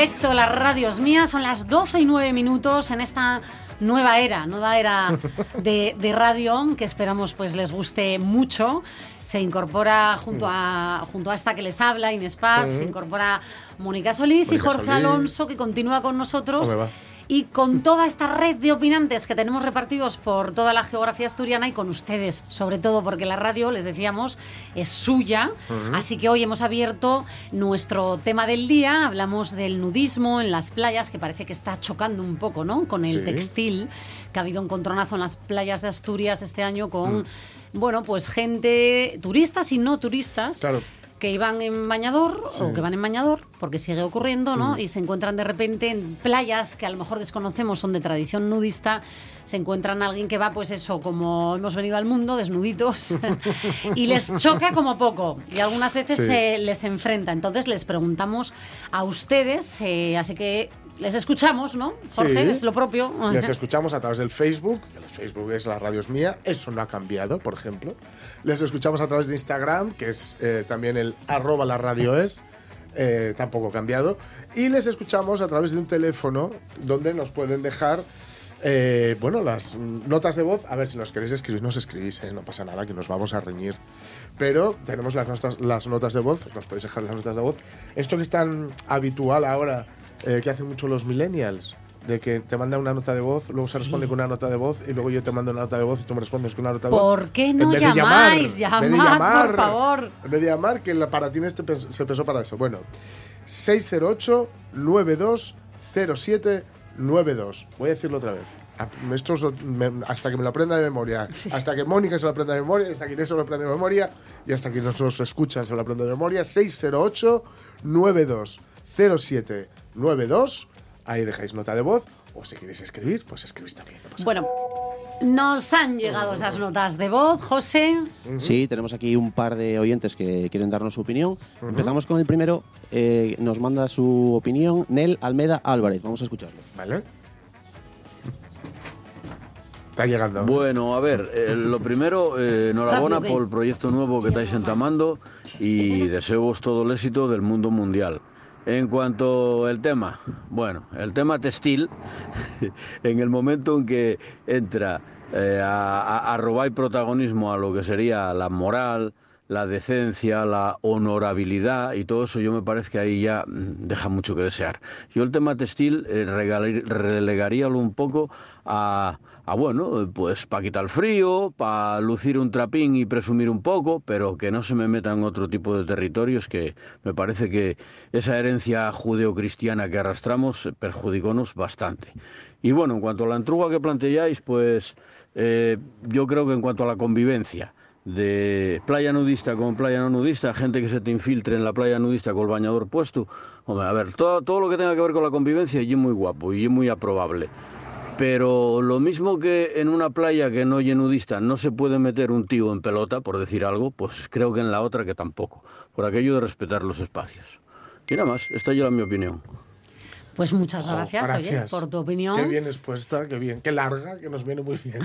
Directo, las radios mías, son las 12 y 9 minutos en esta nueva era, nueva era de, radio que esperamos pues les guste mucho. Se incorpora junto a, junto a esta que les habla, Inés Paz, se incorpora Mónica Solís y Jorge Alonso que continúa con nosotros y con toda esta red de opinantes que tenemos repartidos por toda la geografía asturiana y con ustedes, sobre todo porque la radio, les decíamos, es suya. Así que hoy hemos abierto nuestro tema del día, hablamos del nudismo en las playas, que parece que está chocando un poco ¿no? con el textil, que ha habido un contronazo en las playas de Asturias este año con... Mm. Bueno, pues gente, turistas y no turistas, claro que iban en bañador o que van en bañador, porque sigue ocurriendo, ¿no? Mm. Y se encuentran de repente en playas que a lo mejor desconocemos, son de tradición nudista, se encuentran a alguien que va, pues eso, como hemos venido al mundo, desnuditos, y les choca como poco, y algunas veces se les enfrenta. Entonces les preguntamos a ustedes, eh, así que les escuchamos, ¿no? Jorge, es lo propio. Les escuchamos a través del Facebook, que el Facebook es la radio es mía, eso no ha cambiado, por ejemplo. Les escuchamos a través de Instagram, que es eh, también el arroba la radio es, eh, tampoco ha cambiado. Y les escuchamos a través de un teléfono donde nos pueden dejar eh, bueno, las notas de voz, a ver si nos queréis escribir, nos escribís, no pasa nada, que nos vamos a reñir. Pero tenemos las notas, las notas de voz, nos podéis dejar las notas de voz. Esto que es tan habitual ahora eh, que hacen mucho los millennials de que te manda una nota de voz, luego se responde con una nota de voz y luego yo te mando una nota de voz y tú me respondes con una nota de voz. ¿Por qué no llamáis? Llamar, por favor. En vez de llamar, que la para ti este se pensó para eso. Bueno, 608 9207 92. Voy a decirlo otra vez. Esto hasta que me lo aprenda de memoria, hasta que Mónica se lo aprenda de memoria, hasta que Inés se lo aprenda de memoria y hasta que nosotros escuchan se lo aprenda de memoria. 608 9207 92. Ahí dejáis nota de voz. O si queréis escribir, pues escribís también. bueno, nos han llegado esas notas de voz, José. Sí, tenemos aquí un par de oyentes que quieren darnos su opinión. Empezamos con el primero. Eh, nos manda su opinión Nel Almeda Álvarez. Vamos a escucharlo. Vale. Está llegando. Bueno, a ver, eh, lo primero, eh, enhorabuena por el proyecto nuevo que estáis entamando y deseo todo el éxito del mundo mundial. En cuanto al tema, bueno, el tema textil, en el momento en que entra eh, a, robar protagonismo a lo que sería la moral, la decencia, la honorabilidad y todo eso, yo me parece que ahí ya mm, deja mucho que desear. Yo el tema textil eh, relegaríalo un poco a, Ah, bueno, pues para quitar el frío, para lucir un trapín y presumir un poco, pero que no se me meta en otro tipo de territorios que me parece que esa herencia judeocristiana que arrastramos perjudicónos bastante. Y bueno, en cuanto a la entruga que planteáis, pues eh, yo creo que en cuanto a la convivencia, de playa nudista con playa no nudista, gente que se te infiltre en la playa nudista con el bañador puesto. Hombre, a ver, todo, todo lo que tenga que ver con la convivencia y es muy guapo y es muy aprobable. Pero lo mismo que en una playa que no nudista no se puede meter un tío en pelota, por decir algo, pues creo que en la otra que tampoco, por aquello de respetar los espacios. Y nada más, esta ya es mi opinión. Pues muchas gracias, Oye, por tu opinión. Qué bien expuesta, qué bien, qué larga, que nos viene muy bien.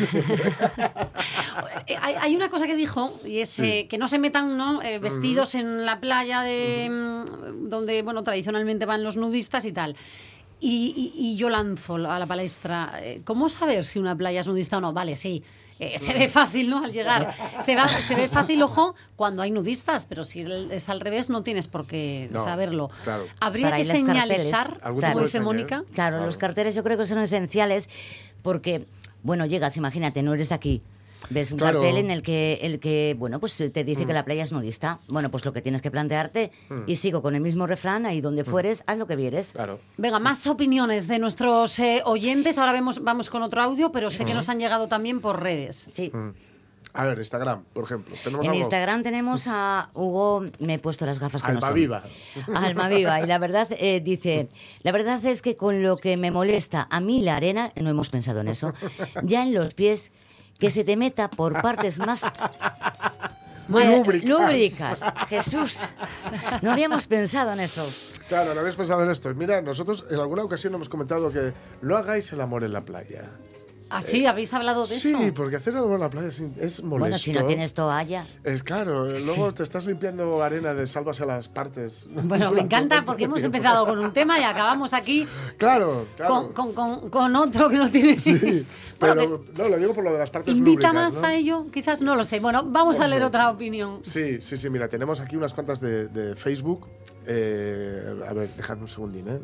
hay, una cosa que dijo, y es eh, que no se metan ¿no? Eh, vestidos en la playa de, mm, donde bueno, tradicionalmente van los nudistas y tal. Y, yo lanzo a la palestra, eh, ¿cómo saber si una playa es nudista o no? Vale, sí, Eh, se ve fácil, ¿no? Al llegar. Se, va- se ve fácil, ojo, cuando hay nudistas, pero si es al revés, no tienes por qué No, saberlo. claro. Habría Para que señalizar, como tipo de dice. Mónica. Claro, Claro. los carteles yo creo que son esenciales porque, bueno, llegas, imagínate, no eres de aquí. Ves un Claro. cartel en el que, el que, bueno, pues te dice que la playa es nudista. Bueno, pues lo que tienes que plantearte, y sigo con el mismo refrán, ahí donde fueres, haz lo que vieres. Claro. Venga, más opiniones de nuestros eh, oyentes. Ahora vemos, vamos con otro audio, pero sé que nos han llegado también por redes. Sí. A ver, Instagram, por ejemplo. ¿Tenemos En algo? Instagram tenemos a Hugo, me he puesto las gafas que no son. Almaviva. Almaviva. Y la verdad, eh, dice, la verdad es que con lo que me molesta a mí la arena, no hemos pensado en eso, ya en los pies, que se te meta por partes más... Lúbricas. lúbricas. Jesús, no habíamos pensado en eso. Claro, no habéis pensado en esto. Mira, nosotros en alguna ocasión hemos comentado que no hagáis el amor en la playa. ¿Ah, sí? ¿Habéis hablado de Sí, eso? porque hacer amor en la playa es, es molesto. Bueno, si no tienes toalla. Es claro, luego te estás limpiando arena de salvas a las partes. Bueno, me encanta porque hemos empezado con un tema y acabamos aquí Claro, claro. con, con- con- con otro que no tiene... Sí, Bueno, no, lo digo por lo de las partes ¿Invita lúbricas, más ¿no? a ello? Quizás no lo sé. Bueno, vamos a Ojo. leer otra opinión. Sí, sí, sí, mira, tenemos aquí unas cuantas de, de Facebook. Eh, a ver, dejadme un segundín, ¿eh?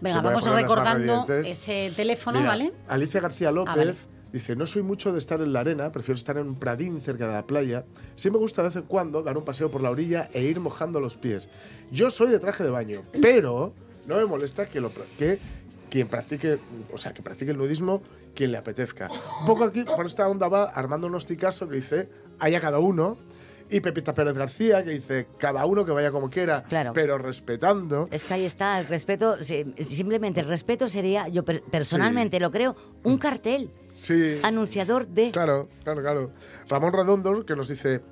Venga, vamos recordando ese teléfono, Mira, ¿vale? Alicia García López Ah, vale. dice, no soy mucho de estar en la arena, prefiero estar en un pradín cerca de la playa. Sí me gusta de vez en cuando dar un paseo por la orilla e ir mojando los pies. Yo soy de traje de baño, pero no me molesta que, lo, que quien practique, o sea, que practique el nudismo quien le apetezca. Un poco aquí, por esta onda va Armando Nosticaso que dice, haya cada uno. Y Pepita Pérez García, que dice, cada uno que vaya como quiera, Claro. pero respetando. Es que ahí está el respeto. sí, Simplemente el respeto sería, yo per- personalmente lo creo, un cartel Sí. anunciador de. Claro, claro, claro. Ramón Redondo que nos dice.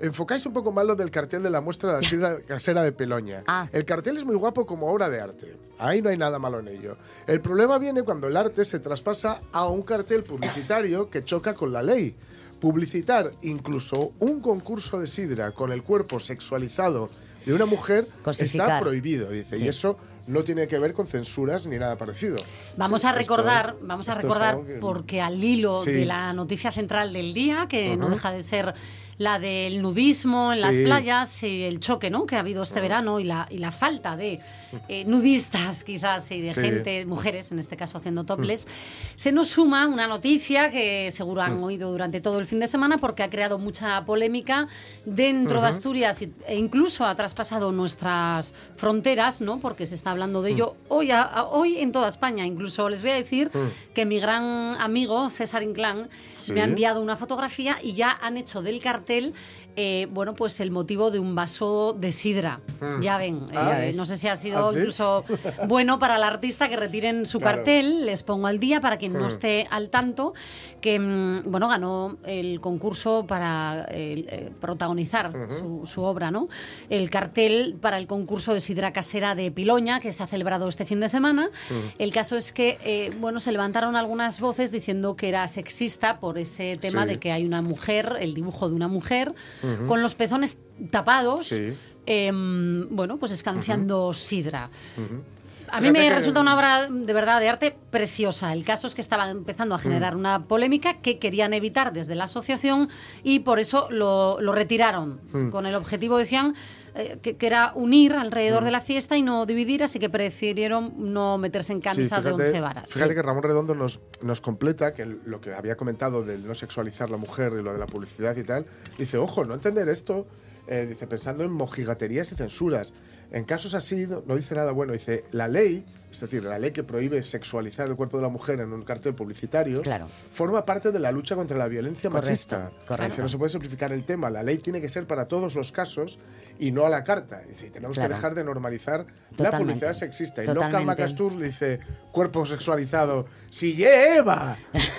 Enfocáis un poco más lo del cartel de la muestra de la sidra casera de Peloña. Ah. El cartel es muy guapo como obra de arte. Ahí no hay nada malo en ello. El problema viene cuando el arte se traspasa a un cartel publicitario que choca con la ley. Publicitar incluso un concurso de sidra con el cuerpo sexualizado de una mujer está prohibido, dice. Sí. Y eso no tiene que ver con censuras ni nada parecido. Vamos Sí, a esto- recordar, vamos a recordar que- porque al hilo Sí. de la noticia central del día, que no deja de ser la del nudismo en las playas y el choque ¿no? que ha habido este verano y la, y la falta de eh, nudistas quizás y de Sí. gente, mujeres en este caso haciendo topless, se nos suma una noticia que seguro han oído durante todo el fin de semana porque ha creado mucha polémica dentro de Asturias e incluso ha traspasado nuestras fronteras, ¿no? porque se está hablando de ello hoy, a- a- hoy en toda España. Incluso les voy a decir que mi gran amigo César Inclán Sí. me ha enviado una fotografía y ya han hecho del cartel eh, bueno, pues el motivo de un vaso de sidra. Ya ven, Ah, eh, ¿ves? no sé si ha sido ¿Ah, sí? incluso bueno para el artista que retiren su Claro. cartel. Les pongo al día para quien no esté al tanto que mm, bueno ganó el concurso para eh, protagonizar su, su obra, ¿no? El cartel para el concurso de sidra casera de Piloña que se ha celebrado este fin de semana. El caso es que eh, bueno se levantaron algunas voces diciendo que era sexista por ese tema Sí. de que hay una mujer, el dibujo de una mujer con los pezones tapados. Sí. em, bueno, pues escanciando sidra. A mí Fíjate me que- resulta una obra de verdad de arte preciosa. El caso es que estaba empezando a generar Mm. una polémica que querían evitar desde la asociación y por eso lo, lo retiraron. Mm. Con el objetivo, decían, eh, que, que era unir Mm. alrededor de la fiesta y no dividir, así que prefirieron no meterse en camisa Sí, de once varas. Fíjate Sí. que Ramón Redondo nos, nos completa que lo que había comentado del no sexualizar la mujer y lo de la publicidad y tal. Dice, ojo, no entender esto. eh, dice, pensando en mojigaterías y censuras. En casos así, no, no dice nada bueno. Dice, la ley, es decir, la ley que prohíbe sexualizar el cuerpo de la mujer en un cartel publicitario, Claro. forma parte de la lucha contra la violencia Correcto, machista. correcto. Dice, no se puede simplificar el tema. La ley tiene que ser para todos los casos y no a la carta. Dice, tenemos Claro. que dejar de normalizar la publicidad sexista. Y no. Calma Castur le dice cuerpo sexualizado. ¡Si lleva!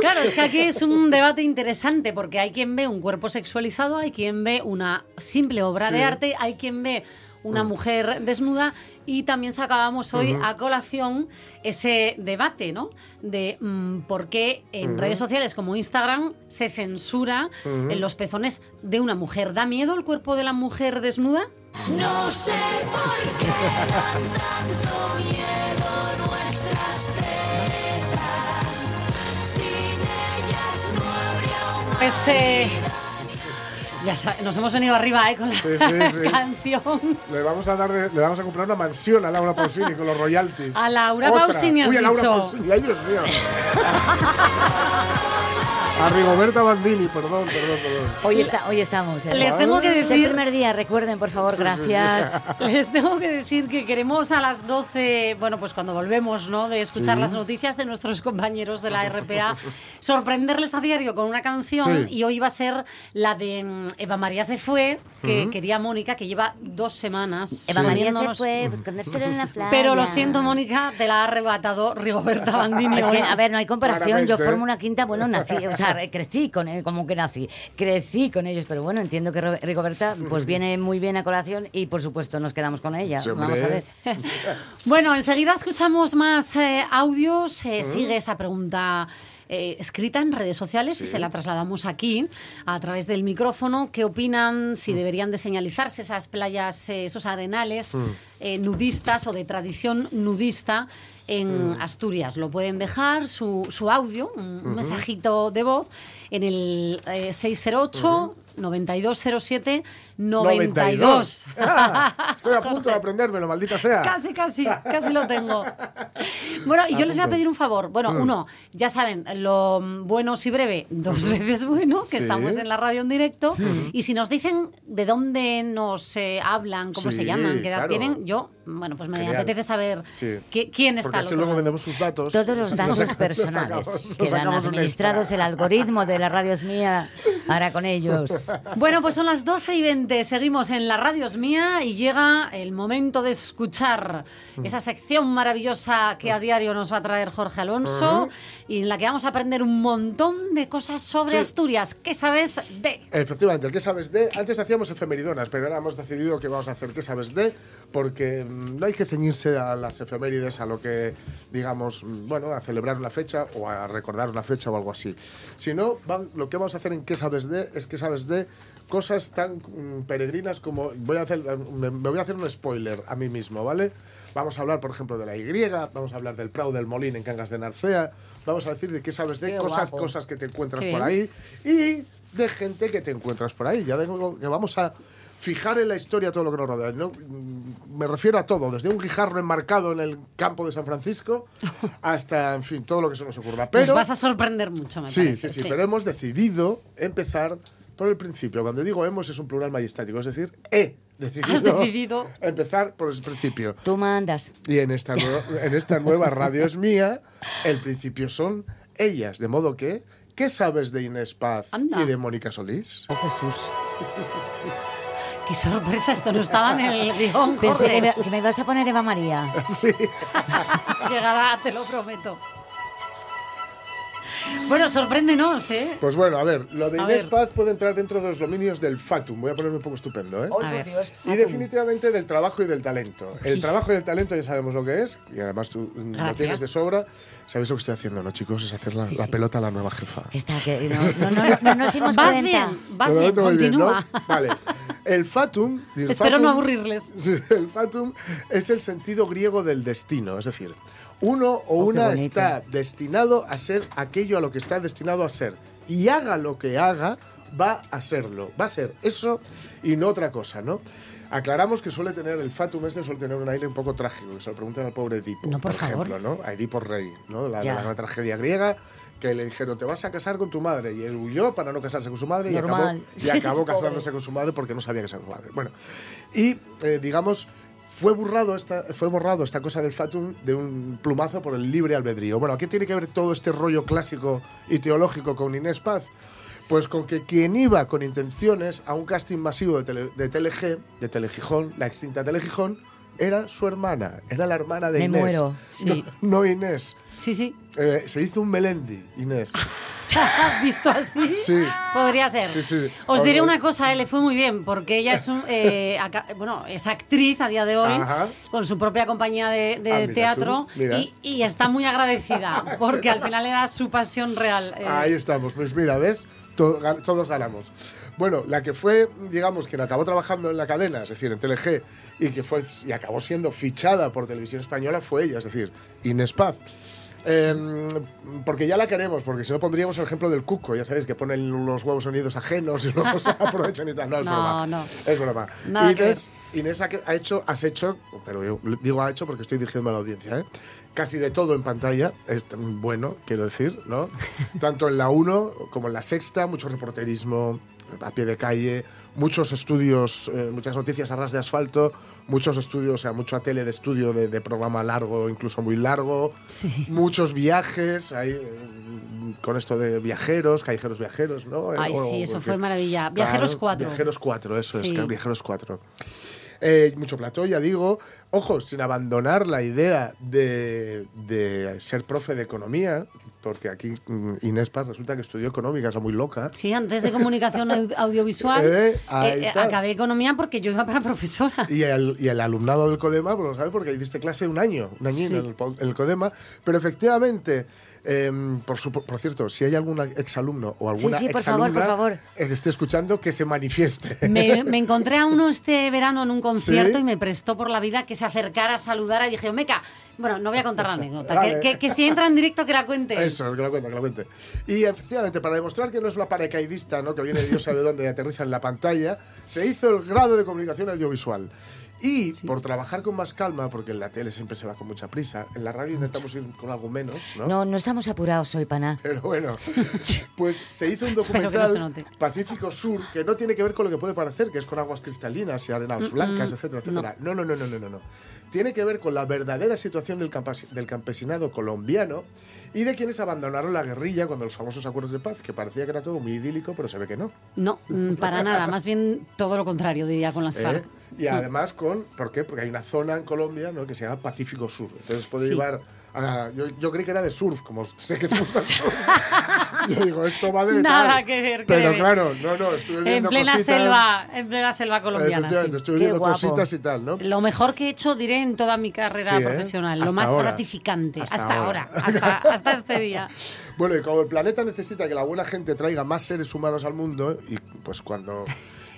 Claro, es que aquí es un debate interesante porque hay quien ve un cuerpo sexualizado, hay quien ve una simple obra Sí. de arte, hay quien ve una mujer desnuda y también sacábamos hoy a colación ese debate, ¿no? De mm, por qué en redes sociales como Instagram se censura en los pezones de una mujer. ¿Da miedo el cuerpo de la mujer desnuda? No sé por qué dan tanto miedo nuestras tetas. Sin ellas no Pese... Ya nos hemos venido arriba, ¿eh? Con la Sí, sí, sí. canción. Le vamos a dar de- le vamos a comprar una mansión a Laura Pausini con los royalties. A Laura Otra. Pausini has Uy, a Laura dicho. Pausini, ay Dios mío. a Rigoberta Bandini, perdón, perdón, perdón. Hoy, está, hoy estamos. ¿eh? Les tengo que Es el decir... primer día, recuerden, por favor, gracias. Les tengo que decir que queremos a las 12, bueno, pues cuando volvemos, ¿no? De escuchar Sí. las noticias de nuestros compañeros de la RPA, sorprenderles a diario con una canción Sí. y hoy va a ser la de mm, Eva María se fue, que quería Mónica, que lleva dos semanas. Eva María se fue buscándose en la playa. Pero lo siento, Mónica, te la ha arrebatado Rigoberta Bandini. Es que, a ver, no hay comparación. Yo formo una quinta, bueno, nací, o sea, re- crecí con él, como que nací. Crecí con ellos, pero bueno, entiendo que Rigoberta pues viene muy bien a colación y por supuesto nos quedamos con ella. Sí, Vamos a ver. Bueno, enseguida escuchamos más eh, audios. eh, Sigue esa pregunta eh, escrita en redes sociales y se la trasladamos aquí a través del micrófono. ¿Qué opinan si deberían de señalizarse esas playas, eh, esos arenales eh, nudistas o de tradición nudista? En Asturias. Lo pueden dejar su, su audio, un, mensajito de voz en el eh, 608 9207 92. Ah, estoy a punto de aprendérmelo, maldita sea. Casi, casi, casi lo tengo. Bueno, y yo les voy a pedir un favor. Bueno, Mm. uno, ya saben, lo bueno si breve, dos veces bueno, que Sí. estamos en la radio en directo. Y si nos dicen de dónde nos eh, hablan, cómo se Sí, llaman, qué edad claro. tienen, yo, bueno, pues me Genial. apetece saber Sí. qué- quién está Porque así luego vendemos sus datos. Todos los datos nos personales nos quedan administrados el algoritmo de la radio es mía hará con ellos. Bueno, pues son las 12 y 20. Seguimos en la radio es mía y llega el momento de escuchar Mm. esa sección maravillosa que a diario nos va a traer Jorge Alonso y en la que vamos a aprender un montón de cosas sobre Sí. Asturias. ¿Qué sabes de? Efectivamente, el que sabes de. Antes hacíamos efemeridonas, pero ahora hemos decidido que vamos a hacer qué sabes de, porque mm, no hay que ceñirse a las efemérides, a lo que, digamos, mm, bueno, a celebrar una fecha o a recordar una fecha o algo así. Sino, lo que vamos a hacer en qué sabes de es qué sabes de cosas tan mm, peregrinas como. Voy a hacer, me, voy a hacer un spoiler a mí mismo, ¿vale? Vamos a hablar, por ejemplo, de la Y, vamos a hablar del Prado del Molín en Cangas de Narcea, vamos a decir de qué sabes de Qué cosas, guapo. cosas que te encuentras Qué por ahí y de gente que te encuentras por ahí. Ya digo que vamos a fijar en la historia todo lo que nos rodea. ¿no? Mm, Me refiero a todo, desde un guijarro enmarcado en el campo de San Francisco hasta, en fin, todo lo que se nos ocurra. Pero, Nos vas a sorprender mucho, me sí, parece. sí, sí, pero hemos decidido empezar por el principio. Cuando digo hemos es un plural majestático, es decir, he decidido, Has decidido. empezar por el principio. Tú mandas. Y en esta, nueva, en esta nueva radio es mía, el principio son ellas. De modo que, ¿qué sabes de Inés Paz Anda. y de Mónica Solís? Oh Jesús. Qué sorpresa, esto no estaba en el guion, Pensé que me, que me ibas a poner Eva María. Sí. Llegará, te lo prometo. Bueno, sorpréndenos, ¿eh? Pues bueno, a ver, lo de A Inés ver. Paz puede entrar dentro de los dominios del fatum. Voy a ponerme un poco estupendo, ¿eh? A ver. Y definitivamente del trabajo y del talento. El trabajo y el talento ya sabemos lo que es, y además tú mm, lo Gracias. tienes de sobra. ¿Sabéis lo que estoy haciendo, no, chicos? Es hacer la, Sí, la sí. pelota a la nueva jefa. Está, que no, no, no, no nos dimos Vas cuenta. bien, vas Lo bien, muy bien, ¿no? continúa. Vale. El fatum. el Espero no fatum- aburrirles. Sí, el fatum es el sentido griego del destino, es decir, uno o Oh, una está destinado a ser aquello a lo que está destinado a ser. Y haga lo que haga, va a serlo. Va a ser eso y no otra cosa, ¿no? Aclaramos que suele tener, el fatum este suele tener un aire un poco trágico, que se lo preguntan al pobre Edipo, No, por ejemplo, favor. ¿no? A Edipo Rey, ¿no? La, la gran tragedia griega, que le dijeron, te vas a casar con tu madre, y él huyó para no casarse con su madre y acabó, y casándose con su madre porque no sabía que era su madre. Bueno, y eh, digamos, fue borrado, esta, fue borrado esta cosa del fatum de un plumazo por el libre albedrío. Bueno, ¿a qué tiene que ver todo este rollo clásico y teológico con Inés Paz? Pues con que quien iba con intenciones a un casting masivo de, tele, de de Telegijón, la extinta Telegijón, era su hermana, era la hermana de Me Inés. muero. Sí. No, no Inés. Sí, sí. Eh, se hizo un Melendi, Inés. ¿Visto así? Sí. Podría ser. Sí, sí. Os diré una cosa, eh, le fue muy bien, porque ella es un, eh, bueno, es actriz a día de hoy, Ajá. con su propia compañía de, de Ah, mira teatro, tú, y, y está muy agradecida, porque al final era su pasión real. eh. Ahí estamos, pues mira, ¿ves? Todos ganamos. Bueno, la que fue, digamos, quien acabó trabajando en la cadena, es decir, en TLG, y que fue y acabó siendo fichada por Televisión Española fue ella, es decir, Inés Paz. Eh, porque ya la queremos, porque si no pondríamos el ejemplo del cuco, ya sabéis que ponen los huevos sonidos ajenos y luego se aprovechan y tal. No, es No, broma. no. Es broma. Nada Inés, Inés ha, ha hecho, has hecho, pero yo digo ha hecho porque estoy dirigiendo a la audiencia, ¿eh? casi de todo en pantalla, es bueno, quiero decir, ¿no? Tanto en la 1 como en la sexta, mucho reporterismo a pie de calle, muchos estudios, eh, muchas noticias a ras de asfalto, muchos estudios, o sea, mucha tele de estudio de, de programa largo, incluso muy largo, Sí. muchos viajes, eh, con esto de viajeros, callejeros viajeros, ¿no? Ay, O- sí, eso fue maravilla. Viajeros Claro, 4. Viajeros 4, eso es, Sí. Viajeros 4. Eh, mucho plató, ya digo. Ojo, sin abandonar la idea de, de ser profe de economía, porque aquí mm, Inés Paz resulta que estudió económica, es muy loca. Sí, antes de comunicación au- audiovisual, Eh, eh, eh, acabé economía porque yo iba para profesora. Y el, y el alumnado del CODEMA, pues lo sabe porque hiciste clase un año, un el, po- en el CODEMA. Pero efectivamente, em, por, supo- por cierto, si hay algún exalumno o alguna sí, por favor, por favor. que esté escuchando, que se manifieste. Me, me encontré a uno este verano en un concierto ¿Sí? y me prestó por la vida que se acercara, saludara y dije, Meca, bueno, no voy a contar la anécdota, Vale. que, que- que si entra en directo que la cuente. Eso, que lo cuente, que lo cuente. Y efectivamente, para demostrar que no es una paracaidista, ¿no? que viene Dios sabe dónde y aterriza en la pantalla, se hizo el grado de comunicación audiovisual. Y por trabajar con más calma, porque en la tele siempre se va con mucha prisa, en la radio intentamos ir con algo menos, ¿no? No, no estamos apurados hoy, pana. Pero bueno, pues se hizo un no documental. Pacífico Sur que no tiene que ver con lo que puede parecer, que es con aguas cristalinas y arenas blancas, etcétera, etcétera. No. no, no, no, no, no, no. Tiene que ver con la verdadera situación del, campesinado colombiano y de quienes abandonaron la guerrilla cuando los famosos acuerdos de paz, que parecía que era todo muy idílico, pero se ve que no. No, mm, para nada, más bien todo lo contrario, diría, con las ¿eh? FARC. Y además con, ¿por qué? Porque hay una zona en Colombia ¿no? que se llama Pacífico Sur. Entonces puede Sí. llevar a- yo, yo creí que era de surf, como sé que te gusta el surf. yo digo, esto va de Nada tal. que ver, Pero créeme. claro, no, no, estuve En viendo plena cositas. selva, en plena selva colombiana. Sí. estuve viendo cositas y tal, ¿no? Lo mejor que he hecho, diré, en toda mi carrera Sí, ¿eh? profesional. Lo más ahora. gratificante. Hasta Hasta, ahora. ahora, hasta, hasta este día. Bueno, y como el planeta necesita que la buena gente traiga más seres humanos al mundo, y pues cuando...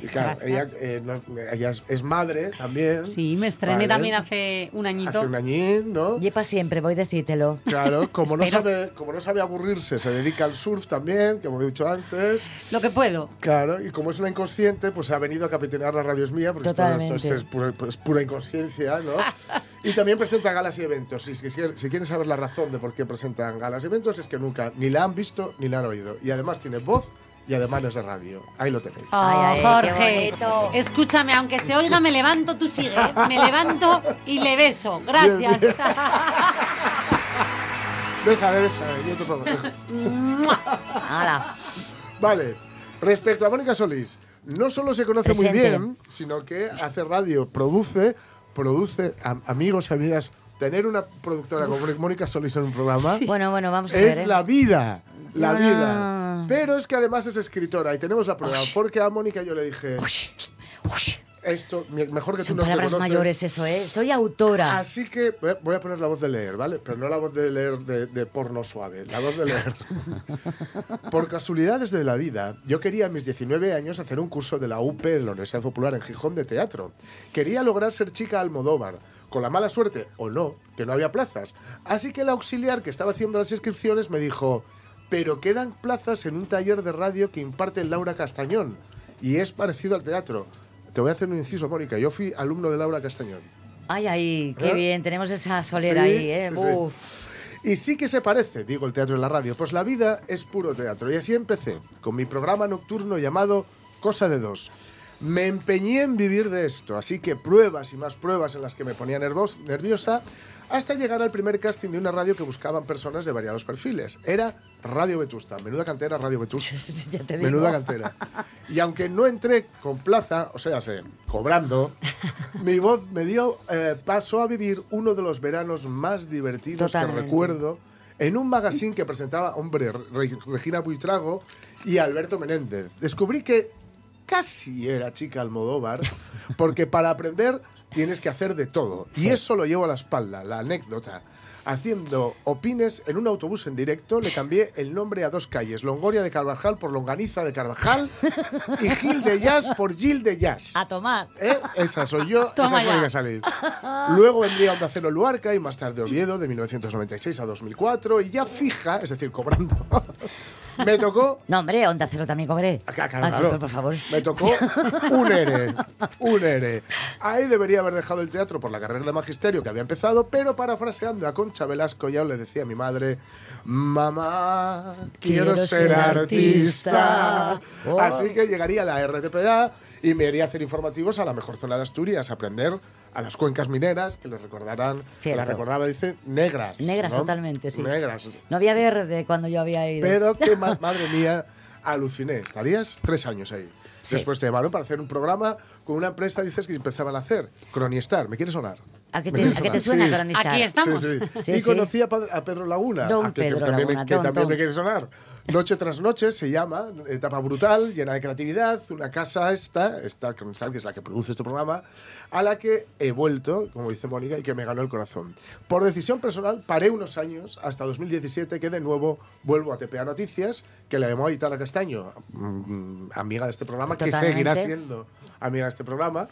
Y claro, ella, eh, no- ella es, es madre también. Sí, me estrené Vale. también hace un añito. Hace un añín, ¿no? Lleva siempre, voy a decírtelo. Claro, como no, sabe, como no sabe aburrirse, se dedica al surf también, que hemos dicho antes. Lo que puedo. Claro, y como es una inconsciente, pues ha venido a capitanear las radios mía, porque todo esto es, Totalmente. es pura, pura inconsciencia, ¿no? y también presenta galas y eventos. Y si, si, si quieren saber la razón de por qué presentan galas y eventos, es que nunca ni la han visto ni la han oído. Y además tiene voz y además es de radio. Ahí lo tenéis. Oh, Ay, Jorge, escúchame, aunque se oiga, me levanto, tú sigue. ¿eh? Me levanto y le beso. Gracias. Bien, Besa, besa, yo te pongo. ¡Hala! Vale, respecto a Mónica Solís, no solo se conoce muy bien, sino que hace radio, produce, produce, am- amigos y amigas, tener una productora como Mónica Solís en un programa Bueno, bueno, vamos a ver. es ¿eh? la vida, la No. vida. Pero es que además es escritora y tenemos la prueba, porque a Mónica yo le dije, esto, me- mejor que tú Son no te palabras mayores eso, ¿eh? Soy autora. Así que voy a- voy a poner la voz de leer, ¿vale? Pero no la voz de leer de, de porno suave, la voz de leer. Por casualidades de la vida, yo quería a mis 19 años hacer un curso de la UP, de la Universidad Popular en Gijón, de teatro. Quería lograr ser chica Almodóvar, con la mala suerte, o no, que no había plazas. Así que el auxiliar que estaba haciendo las inscripciones me dijo, pero quedan plazas en un taller de radio que imparte Laura Castañón, y es parecido al teatro. Te voy a hacer un inciso, Mónica. Yo fui alumno de Laura Castañón. Ay, ay, qué ¿Eh? bien. Tenemos esa solera Sí, ahí, ¿eh? sí, sí. Uf. Y sí que se parece, digo el teatro en la radio, pues la vida es puro teatro. Y así empecé, con mi programa nocturno llamado Cosa de Dos. Me empeñé en vivir de esto, así que pruebas y más pruebas en las que me ponía nervos- nerviosa, hasta llegar al primer casting de una radio que buscaban personas de variados perfiles. Era Radio Vetusta, menuda cantera Radio Vetusta. Ya te digo. Menuda cantera. Y aunque no entré con plaza, o sea, sé, cobrando, mi voz me dio eh, paso a vivir uno de los veranos más divertidos Totalmente. que recuerdo en un magazine que presentaba, hombre, Re- Regina Buitrago y Alberto Menéndez. Descubrí que casi era chica Almodóvar, porque para aprender tienes que hacer de todo. Y eso lo llevo a la espalda, la anécdota. haciendo opines en un autobús en directo, le cambié el nombre a dos calles, Longoria de Carvajal por Longaniza de Carvajal y Gil de Jazz por Gil de Jazz. A tomar. ¿Eh? Esa soy yo, Toma esa es salir. Luego vendría Onda Cero Luarca y más tarde Oviedo de 1996 a 2004 y ya fija, es decir, cobrando. Me tocó No, hombre, Onda Cero también cobré. Ah, claro, Ah, claro. por- por favor. Me tocó un ERE. Un ERE. Ahí debería haber dejado el teatro por la carrera de magisterio que había empezado, pero parafraseando a Concha Velasco ya le decía a mi madre, mamá, quiero, Quiero ser, ser artista. artista. Oh. Así que llegaría la RTPA y me iría a hacer informativos a la mejor zona de Asturias, a aprender a las cuencas mineras, que les recordarán, Cierto. las recordaba, dice, negras. Negras ¿no? totalmente, sí. Negras. No había verde cuando yo había ido. Pero que, ma- madre mía, aluciné. Estarías tres años ahí. Sí. Después te llamaron para hacer un programa con una empresa, dices que empezaban a hacer. Cronistar, ¿me quieres sonar? ¿A qué ¿Me te, a qué te suena, Sí. Cronistar? Aquí estamos. Sí, sí. Sí, y sí. conocí a, a Pedro Laguna. Don a que, que Pedro también, me- Laguna, que don, también don. me quiere sonar. Noche tras noche se llama, etapa brutal, llena de creatividad, una casa esta, esta que es la que produce este programa, a la que he vuelto, como dice Mónica, y que me ganó el corazón. Por decisión personal, paré unos años, hasta 2017, que de nuevo vuelvo a TPA Noticias, que la llamó Aitana Castaño, mm, amiga de este programa, que Totalmente. seguirá siendo amiga de este programa.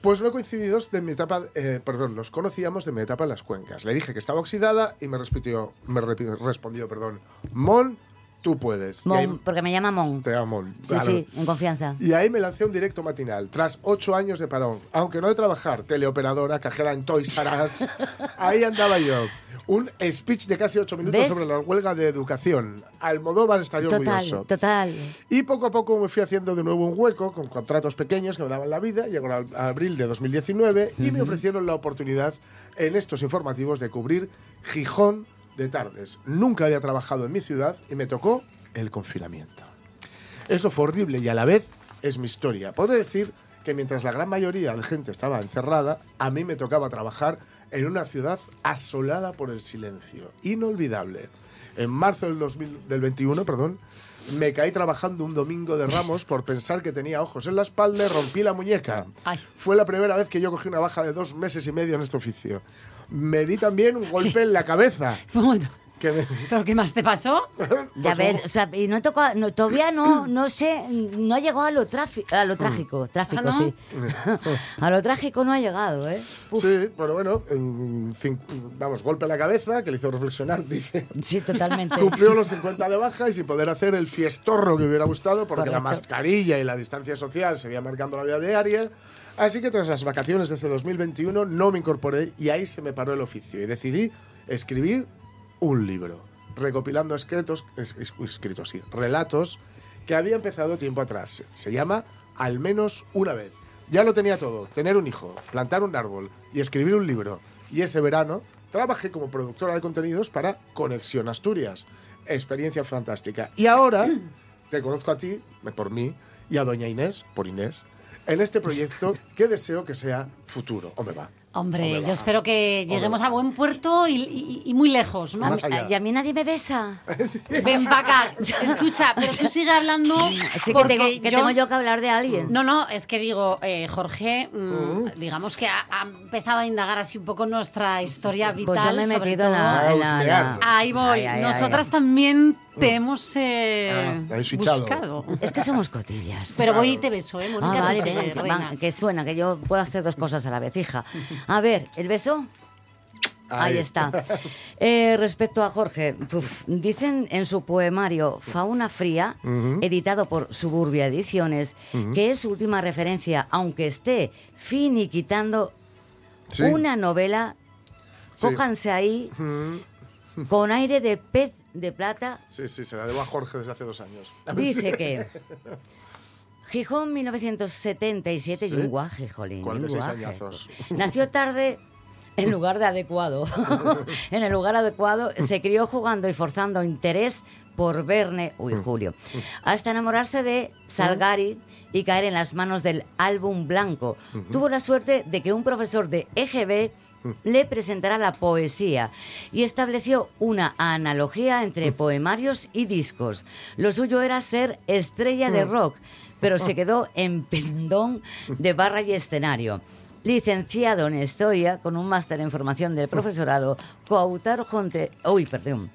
Pues no coincididos de mi etapa, eh, perdón, nos conocíamos de mi etapa en las cuencas. Le dije que estaba oxidada y me, repitió, me respondió, perdón, Mon, tú puedes. Mon, ahí- porque me llama Mon. te amo, Mon. Sí, claro. sí, en confianza. Y ahí me lancé un directo matinal, tras ocho años de parón. Aunque no de trabajar, teleoperadora, cajera en Toys R Us, ahí andaba yo. Un speech de casi ocho minutos ¿Ves? sobre la huelga de educación. Almodóvar estaría orgulloso. Total, total. Y poco a poco me fui haciendo de nuevo un hueco con contratos pequeños que me daban la vida. Llegó a a abril de 2019 y me ofrecieron la oportunidad en estos informativos de cubrir Gijón de tardes. Nunca había trabajado en mi ciudad y me tocó el confinamiento. Eso fue horrible y a la vez es mi historia. Podré decir que mientras la gran mayoría de gente estaba encerrada, a mí me tocaba trabajar en una ciudad asolada por el silencio. Inolvidable. En marzo del, 2000 del 21, perdón, me caí trabajando un domingo de Ramos por pensar que tenía ojos en la espalda y rompí la muñeca. Ay. Fue la primera vez que yo cogí una baja de dos meses y medio en este oficio. Me di también un golpe en la cabeza. Bueno, Que me- ¿Pero qué más te pasó? Ya ves, o sea, y no tocó, no, todavía no, no sé, no ha llegado a lo, a lo trágico, tráfico, ¿Ah, no? sí. a lo trágico no ha llegado, ¿eh? Uf, Sí, bueno, bueno, en cin- vamos, golpe en la cabeza, que le hizo reflexionar, dice. sí, totalmente. Cumplió los 50 de baja y sin poder hacer el fiestorro que hubiera gustado porque la Correcto. mascarilla y la distancia social seguían marcando la vida diaria. Así que tras las vacaciones de ese 2021 no me incorporé y ahí se me paró el oficio y decidí escribir un libro, recopilando escritos, es- es- escritos sí, relatos que había empezado tiempo atrás. Se llama Al menos una vez. Ya lo tenía todo, tener un hijo, plantar un árbol y escribir un libro. Y ese verano trabajé como productora de contenidos para Conexión Asturias. Experiencia fantástica. Y ahora te conozco a ti, por mí, y a doña Inés, por Inés, en este proyecto que deseo que sea futuro. O me va. Hombre, Hombre, yo espero que Hombre, lleguemos a buen puerto y, y- y muy lejos, ¿no? Más allá. y a mí nadie me besa. Ven para acá. Escucha, pero tú sigue hablando Sí, que, porque tengo, que yo- tengo yo que hablar de alguien. No, no, es que digo, eh, Jorge, mm, digamos que ha, ha empezado a indagar así un poco nuestra historia vital. Pues yo me he sobre metido en la... en la-. Ahí voy. Ay, ay, ay, Nosotras ay. también te hemos eh, Ah, buscado. Es que somos cotillas. Pero voy y te beso, ¿eh? Ah, vale, Te beso, venga, que, que suena, que yo puedo hacer dos cosas a la vez, hija. A ver, ¿el beso? Ahí, está. Eh, respecto a Jorge, uf, dicen en su poemario Fauna Fría, editado por Suburbia Ediciones, que es su última referencia, aunque esté finiquitando Sí. una novela, Sí. cójanse ahí con aire de pez de plata Sí, sí, se la debo a Jorge desde hace dos años. Dice que Gijón 1977 y Sí. un guaje, jolín. y un 46 guaje. añazos. Nació tarde en lugar de adecuado. en el lugar adecuado se crió jugando y forzando interés por Verne, uy, Mm. Julio, hasta enamorarse de Salgari y caer en las manos del álbum blanco. Tuvo la suerte de que un profesor de EGB Mm. le presentara la poesía y estableció una analogía Mm. entre poemarios y discos. Lo suyo era ser estrella de Mm. rock, pero se quedó en pendón de barra y escenario. licenciado en Historia con un máster en formación del profesorado, coautor junto, uy, perdón,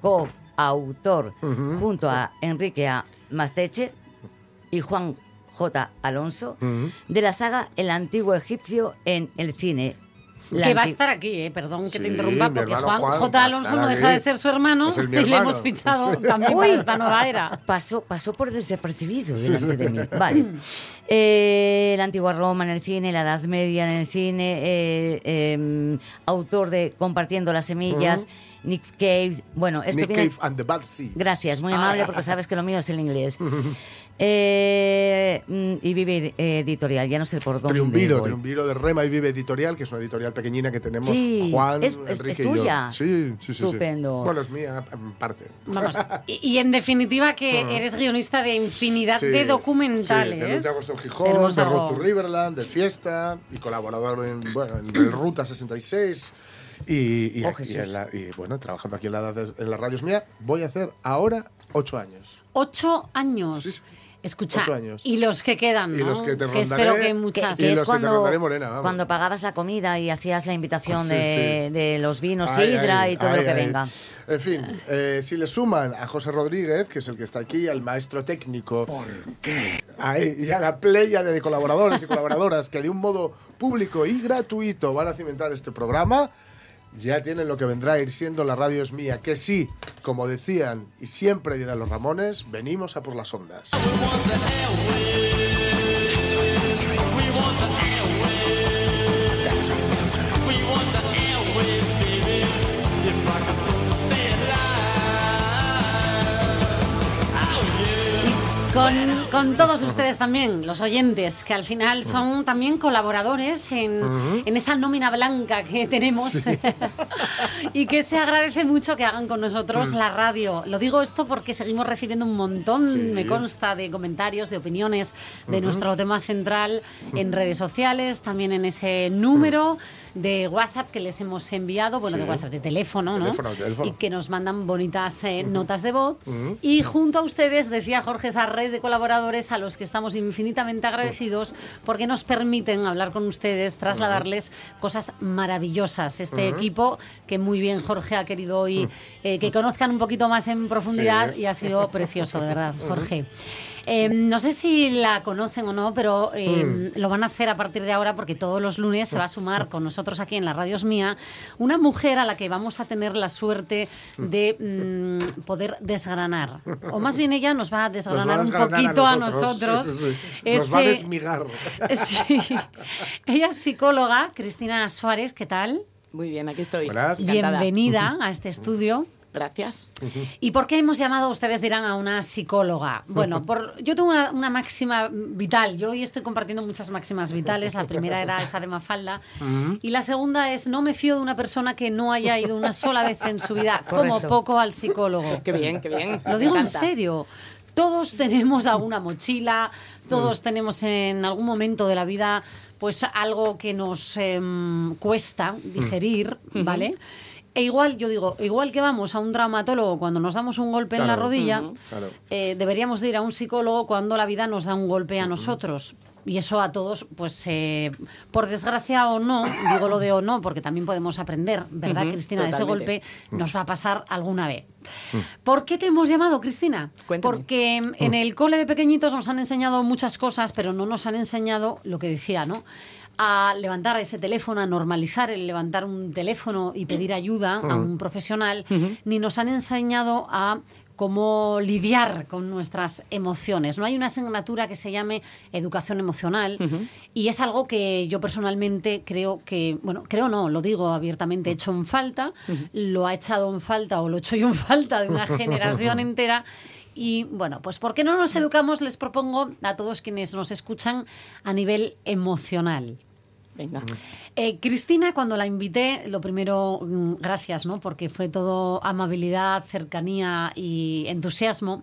coautor junto a Enrique A. Masteche y Juan J. Alonso de la saga El antiguo egipcio en el cine. La que va a estar aquí, eh, perdón que Sí, te interrumpa, porque Juan, J. Alonso no aquí. deja de ser su hermano y le hemos fichado también para esta nueva era. Pasó, pasó por desapercibido delante de mí. Vale. Eh, la antigua Roma en el cine, la Edad Media en el cine, eh, eh, autor de Compartiendo las Semillas, Nick Cave. Bueno, esto Nick viene- Cave and the Bad Seeds. Gracias, muy amable porque sabes que lo mío es el inglés. Eh, mm, y Vive eh, Editorial, ya no sé por dónde Triunviro, voy. Triunviro de Rema y Vive Editorial, que es una editorial pequeñina que tenemos Sí, Juan, es- es- Enrique es y yo. tuya. Sí, sí, sí, sí. Estupendo. Bueno, es mía, en parte. Vamos. Y, y en definitiva que eres guionista de infinidad Sí, de Sí, documentales. de Luz de Agosto en Gijón, de Road to Riverland, de Fiesta, y colaborador en, bueno, en el Ruta 66. Y, y Oh, aquí Jesús. en la- y, bueno, trabajando aquí en la, en la radios mía, voy a hacer ahora ocho años. Ocho años. Sí, sí. Escucha, Ocho años. y los que quedan, Y ¿no? los que te espero rondaré, que Que, muchas... que Y es los que te cuando, rondaré morena, vamos. cuando pagabas la comida y hacías la invitación Sí, de, sí. de los vinos, Ay, sidra ay, y todo ay, lo que ay. venga. En fin, eh, si le suman a José Rodríguez, que es el que está aquí, al maestro técnico, Ahí, y a la playa de colaboradores y colaboradoras que de un modo público y gratuito van a cimentar este programa, ya tienen lo que vendrá a ir siendo la radio es mía, que sí, como decían y siempre dirán los Ramones, venimos a por las ondas. Con, con todos ustedes también, los oyentes, que al final son también colaboradores en, en esa nómina blanca que tenemos. Y que se agradece mucho que hagan con nosotros la radio. Lo digo esto porque seguimos recibiendo un montón, Sí. me consta, de comentarios, de opiniones de nuestro tema central en redes sociales, también en ese número de WhatsApp que les hemos enviado, bueno, Sí. de WhatsApp, de teléfono, ¿no? Teléfono, teléfono. Y que nos mandan bonitas eh, notas de voz. Y junto a ustedes, decía Jorge, esa red de colaboradores a los que estamos infinitamente agradecidos porque nos permiten hablar con ustedes, trasladarles cosas maravillosas. Este equipo que muy bien Jorge ha querido hoy eh, que conozcan un poquito más en profundidad Sí. y ha sido precioso, de verdad, Jorge. Eh, no sé si la conocen o no, pero eh, lo van a hacer a partir de ahora porque todos los lunes se va a sumar con nosotros aquí en la Radios Mía una mujer a la que vamos a tener la suerte de mm, poder desgranar. O más bien ella nos va a desgranar va un desgranar poquito a nosotros. Sí, sí, sí. Nos va a desmigar. Sí. Ella es psicóloga, Cristina Suárez, ¿qué tal? Muy bien, aquí estoy. Bienvenida a este estudio. Gracias. ¿Y por qué hemos llamado, ustedes dirán, a una psicóloga? Bueno, por, yo tengo una, una máxima vital. Yo hoy estoy compartiendo muchas máximas vitales. La primera era esa de Mafalda. Y la segunda es, no me fío de una persona que no haya ido una sola vez en su vida, como poco, al psicólogo. Qué bien, qué bien. Lo digo en serio. Todos tenemos alguna mochila, todos tenemos en algún momento de la vida pues algo que nos em, cuesta digerir, ¿vale? E igual, yo digo, igual que vamos a un traumatólogo cuando nos damos un golpe en la rodilla, Claro. eh, deberíamos de ir a un psicólogo cuando la vida nos da un golpe a nosotros. Y eso a todos, pues eh, por desgracia o no, digo lo de o no, porque también podemos aprender, ¿verdad, Cristina? De ese golpe nos va a pasar alguna vez. ¿Por qué te hemos llamado, Cristina? Cuéntame. Porque en el cole de pequeñitos nos han enseñado muchas cosas, pero no nos han enseñado lo que decía, ¿no? A levantar ese teléfono, a normalizar el levantar un teléfono y pedir ayuda a un profesional, ni nos han enseñado a cómo lidiar con nuestras emociones. No hay una asignatura que se llame educación emocional y es algo que yo personalmente creo que, bueno, creo no, lo digo abiertamente, he hecho en falta, lo ha echado en falta o lo he hecho yo en falta de una generación entera. Y bueno, pues ¿por qué no nos educamos? Les propongo a todos quienes nos escuchan a nivel emocional. Venga. Eh, Cristina, cuando la invité, lo primero, mm, gracias, ¿no? Porque fue todo amabilidad, cercanía y entusiasmo.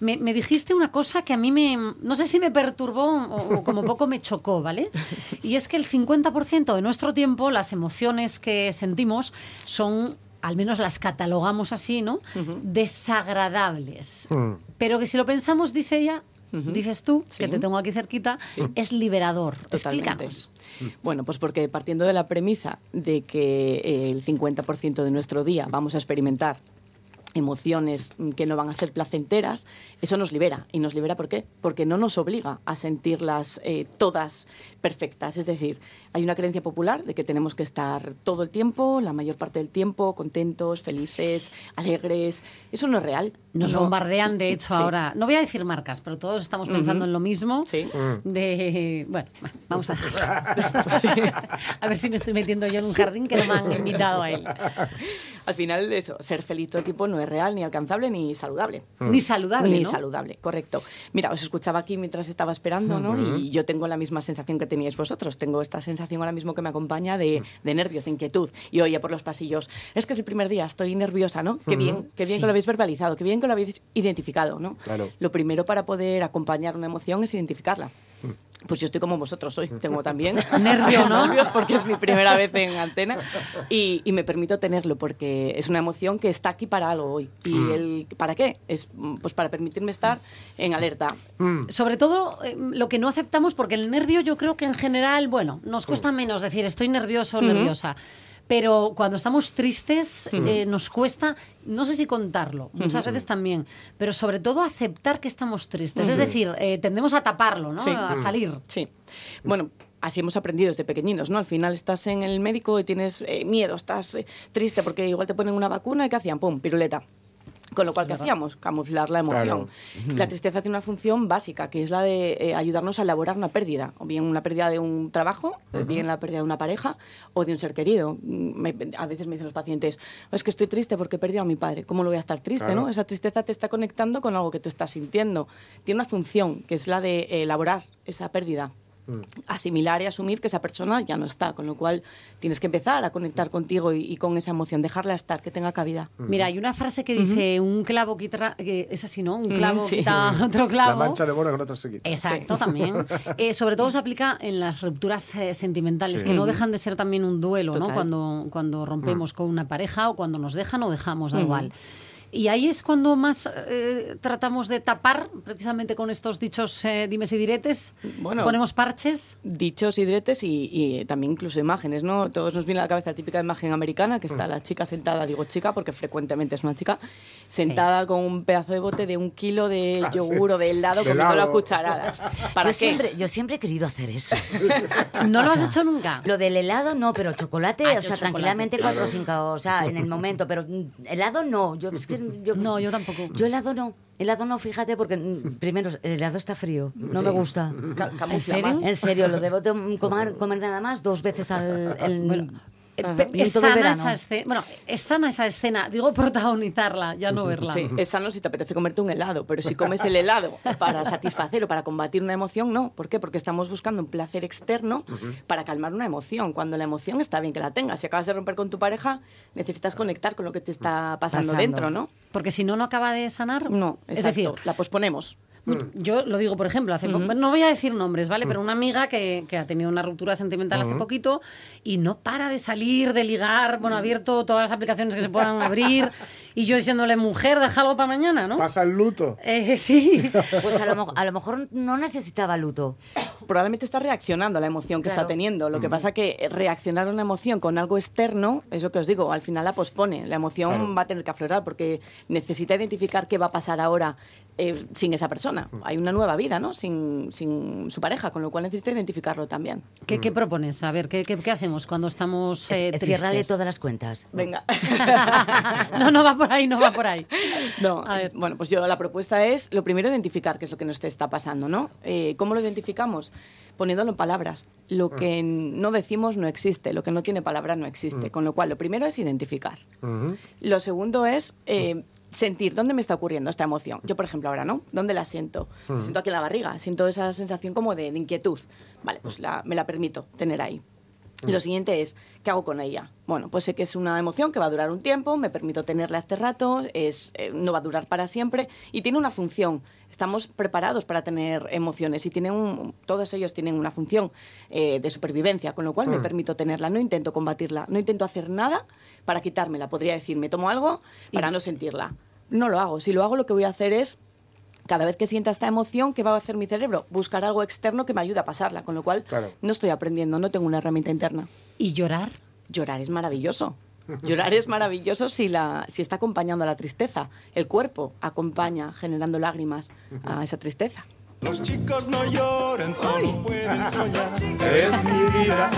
Me, me dijiste una cosa que a mí me, no sé si me perturbó o, o como poco me chocó, ¿vale? Y es que el 50% de nuestro tiempo, las emociones que sentimos son, al menos las catalogamos así, ¿no? Desagradables. Pero que si lo pensamos, dice ella, dices tú, que te tengo aquí cerquita, es liberador. Totalmente. Explícanos. Bueno, pues porque partiendo de la premisa de que el 50% de nuestro día vamos a experimentar emociones que no van a ser placenteras, eso nos libera. ¿Y nos libera por qué? Porque no nos obliga a sentirlas eh, todas perfectas. Es decir, hay una creencia popular de que tenemos que estar todo el tiempo, la mayor parte del tiempo, contentos, felices, alegres. Eso no es real. Nos No- bombardean, de hecho, Sí. ahora. No voy a decir marcas, pero todos estamos pensando en lo mismo. Sí. De. Bueno, vamos a. A ver si me estoy metiendo yo en un jardín que no me han invitado a él. Al final, eso, ser feliz todo el tiempo no es real, ni alcanzable, ni saludable. Ni saludable. Ni ¿no? saludable, correcto. Mira, os escuchaba aquí mientras estaba esperando, ¿no? Y yo tengo la misma sensación que teníais vosotros. Tengo esta sensación ahora mismo que me acompaña de, de nervios, de inquietud. Y oye por los pasillos, es que es el primer día, estoy nerviosa, ¿no? Qué bien, qué bien que lo habéis verbalizado, qué bien que lo habéis identificado, ¿no? Claro. Lo primero para poder acompañar una emoción es identificarla. Pues yo estoy como vosotros hoy. Tengo también Nervio, ¿no? nervios porque es mi primera vez en antena y, y me permito tenerlo porque es una emoción que está aquí para algo hoy. ¿Y el para qué? Es mm, pues para permitirme estar en alerta. Sobre todo eh, lo que no aceptamos, porque el nervio yo creo que en general, bueno, nos cuesta Mm. menos decir estoy nervioso o nerviosa. Pero cuando estamos tristes eh, nos cuesta, no sé si contarlo, muchas veces también, pero sobre todo aceptar que estamos tristes. Es decir, eh, tendemos a taparlo, ¿no? Sí. A salir. Sí. Bueno, así hemos aprendido desde pequeñinos, ¿no? Al final estás en el médico y tienes eh, miedo, estás eh, triste porque igual te ponen una vacuna y ¿qué hacían? ¡Pum! Piruleta. Con lo cual, ¿qué hacíamos? Camuflar la emoción. La tristeza tiene una función básica, que es la de eh, ayudarnos a elaborar una pérdida, o bien una pérdida de un trabajo, o bien la pérdida de una pareja o de un ser querido. Mm, me- a veces me dicen los pacientes, es que estoy triste porque he perdido a mi padre. ¿Cómo lo voy a estar triste, Claro. no? Esa tristeza te está conectando con algo que tú estás sintiendo. Tiene una función, que es la de elaborar esa pérdida asimilar y asumir que esa persona ya no está, con lo cual tienes que empezar a conectar contigo y, y con esa emoción, dejarla estar, que tenga cabida. Mira, hay una frase que dice, un clavo quita... que es así, ¿no? Un clavo sí. quita otro La clavo. mancha de mora con otra se quita. Exacto, también. Eh, sobre todo se aplica en las rupturas eh, sentimentales, Sí. que no dejan de ser también un duelo, ¿no? Cuando, cuando rompemos con una pareja o cuando nos dejan o dejamos, da igual. Y ahí es cuando más eh, tratamos de tapar, precisamente con estos dichos eh, dimes y diretes. Bueno. Ponemos parches. Dichos y diretes y, y también incluso imágenes, ¿no? Todos nos viene a la cabeza la típica imagen americana, que está la chica sentada, digo chica porque frecuentemente es una chica, sentada con un pedazo de bote de un kilo de Ah, sí. yogur o de helado De comiendo las cucharadas. ¿Para yo, qué? Siempre, yo siempre he querido hacer eso. No lo has hecho nunca. Lo del helado no, pero chocolate, Ah, o sea, chocolate. tranquilamente cuatro o cinco, o sea, en el momento, pero mm, helado no. Yo, es que yo- No, yo tampoco. Yo helado no. Helado no, fíjate, porque mm, primero, el helado está frío. No me gusta. ¿En serio? En serio, lo debo de comer, comer nada más dos veces al el, Eh, Ajá. en Es sana verano. esa escena. Bueno, es sana esa escena. Digo protagonizarla, ya no verla. Sí, es sano si te apetece comerte un helado, pero si comes el helado para satisfacer o para combatir una emoción, no. ¿Por qué? Porque estamos buscando un placer externo para calmar una emoción. Cuando la emoción está bien que la tengas. Si acabas de romper con tu pareja, necesitas conectar con lo que te está pasando, Pasando. dentro, ¿no? Porque si no, no acaba de sanar. No, es decir, la posponemos. Mu- Yo lo digo, por ejemplo, hace no voy a decir nombres, ¿vale? Pero una amiga que, que ha tenido una ruptura sentimental hace poquito y no para de salir, de ligar, bueno, ha abierto todas las aplicaciones que se puedan abrir y yo diciéndole, mujer, deja algo para mañana, ¿no? Pasa el luto. Eh, sí. Pues a lo, a lo mejor no necesitaba luto. Probablemente está reaccionando a la emoción que Claro. está teniendo. Lo que pasa que reaccionar a una emoción con algo externo, es lo que os digo, al final la pospone. La emoción Claro. va a tener que aflorar porque necesita identificar qué va a pasar ahora eh, sin esa persona. Hay una nueva vida, ¿no? Sin, sin su pareja, con lo cual necesita identificarlo también. ¿Qué, qué propones? A ver, ¿qué, qué, qué hacemos cuando estamos eh, Eh, Ciérrale tristes? todas las cuentas. Venga. no, no va por ahí, no va por ahí. No, A ver. bueno, pues yo la propuesta es lo primero identificar qué es lo que nos está pasando, ¿no? Eh, ¿Cómo lo identificamos? Poniéndolo en palabras. Lo que no decimos no existe, lo que no tiene palabra no existe. Con lo cual, lo primero es identificar. Ujú. Lo segundo es eh, sentir dónde me está ocurriendo esta emoción. Yo, por ejemplo, ahora, ¿no? ¿Dónde la siento? Siento aquí en la barriga, siento esa sensación como de, de inquietud. Vale, pues la- me la permito tener ahí. Y lo siguiente es, ¿qué hago con ella? Bueno, pues sé que es una emoción que va a durar un tiempo, me permito tenerla este rato, es, eh, no va a durar para siempre y tiene una función. Estamos preparados para tener emociones y tienen un- todos ellos tienen una función eh, de supervivencia, con lo cual me permito tenerla, no intento combatirla, no intento hacer nada para quitármela. Podría decir, me tomo algo para no sentirla. No lo hago. Si lo hago, lo que voy a hacer es cada vez que sienta esta emoción, ¿qué va a hacer mi cerebro? Buscar algo externo que me ayude a pasarla, con lo cual Claro. no estoy aprendiendo, no tengo una herramienta interna. ¿Y llorar? Llorar es maravilloso. Llorar es maravilloso si, la, si está acompañando a la tristeza. El cuerpo acompaña generando lágrimas a esa tristeza. Los chicos no lloran, solo pueden soñar. Es mi vida,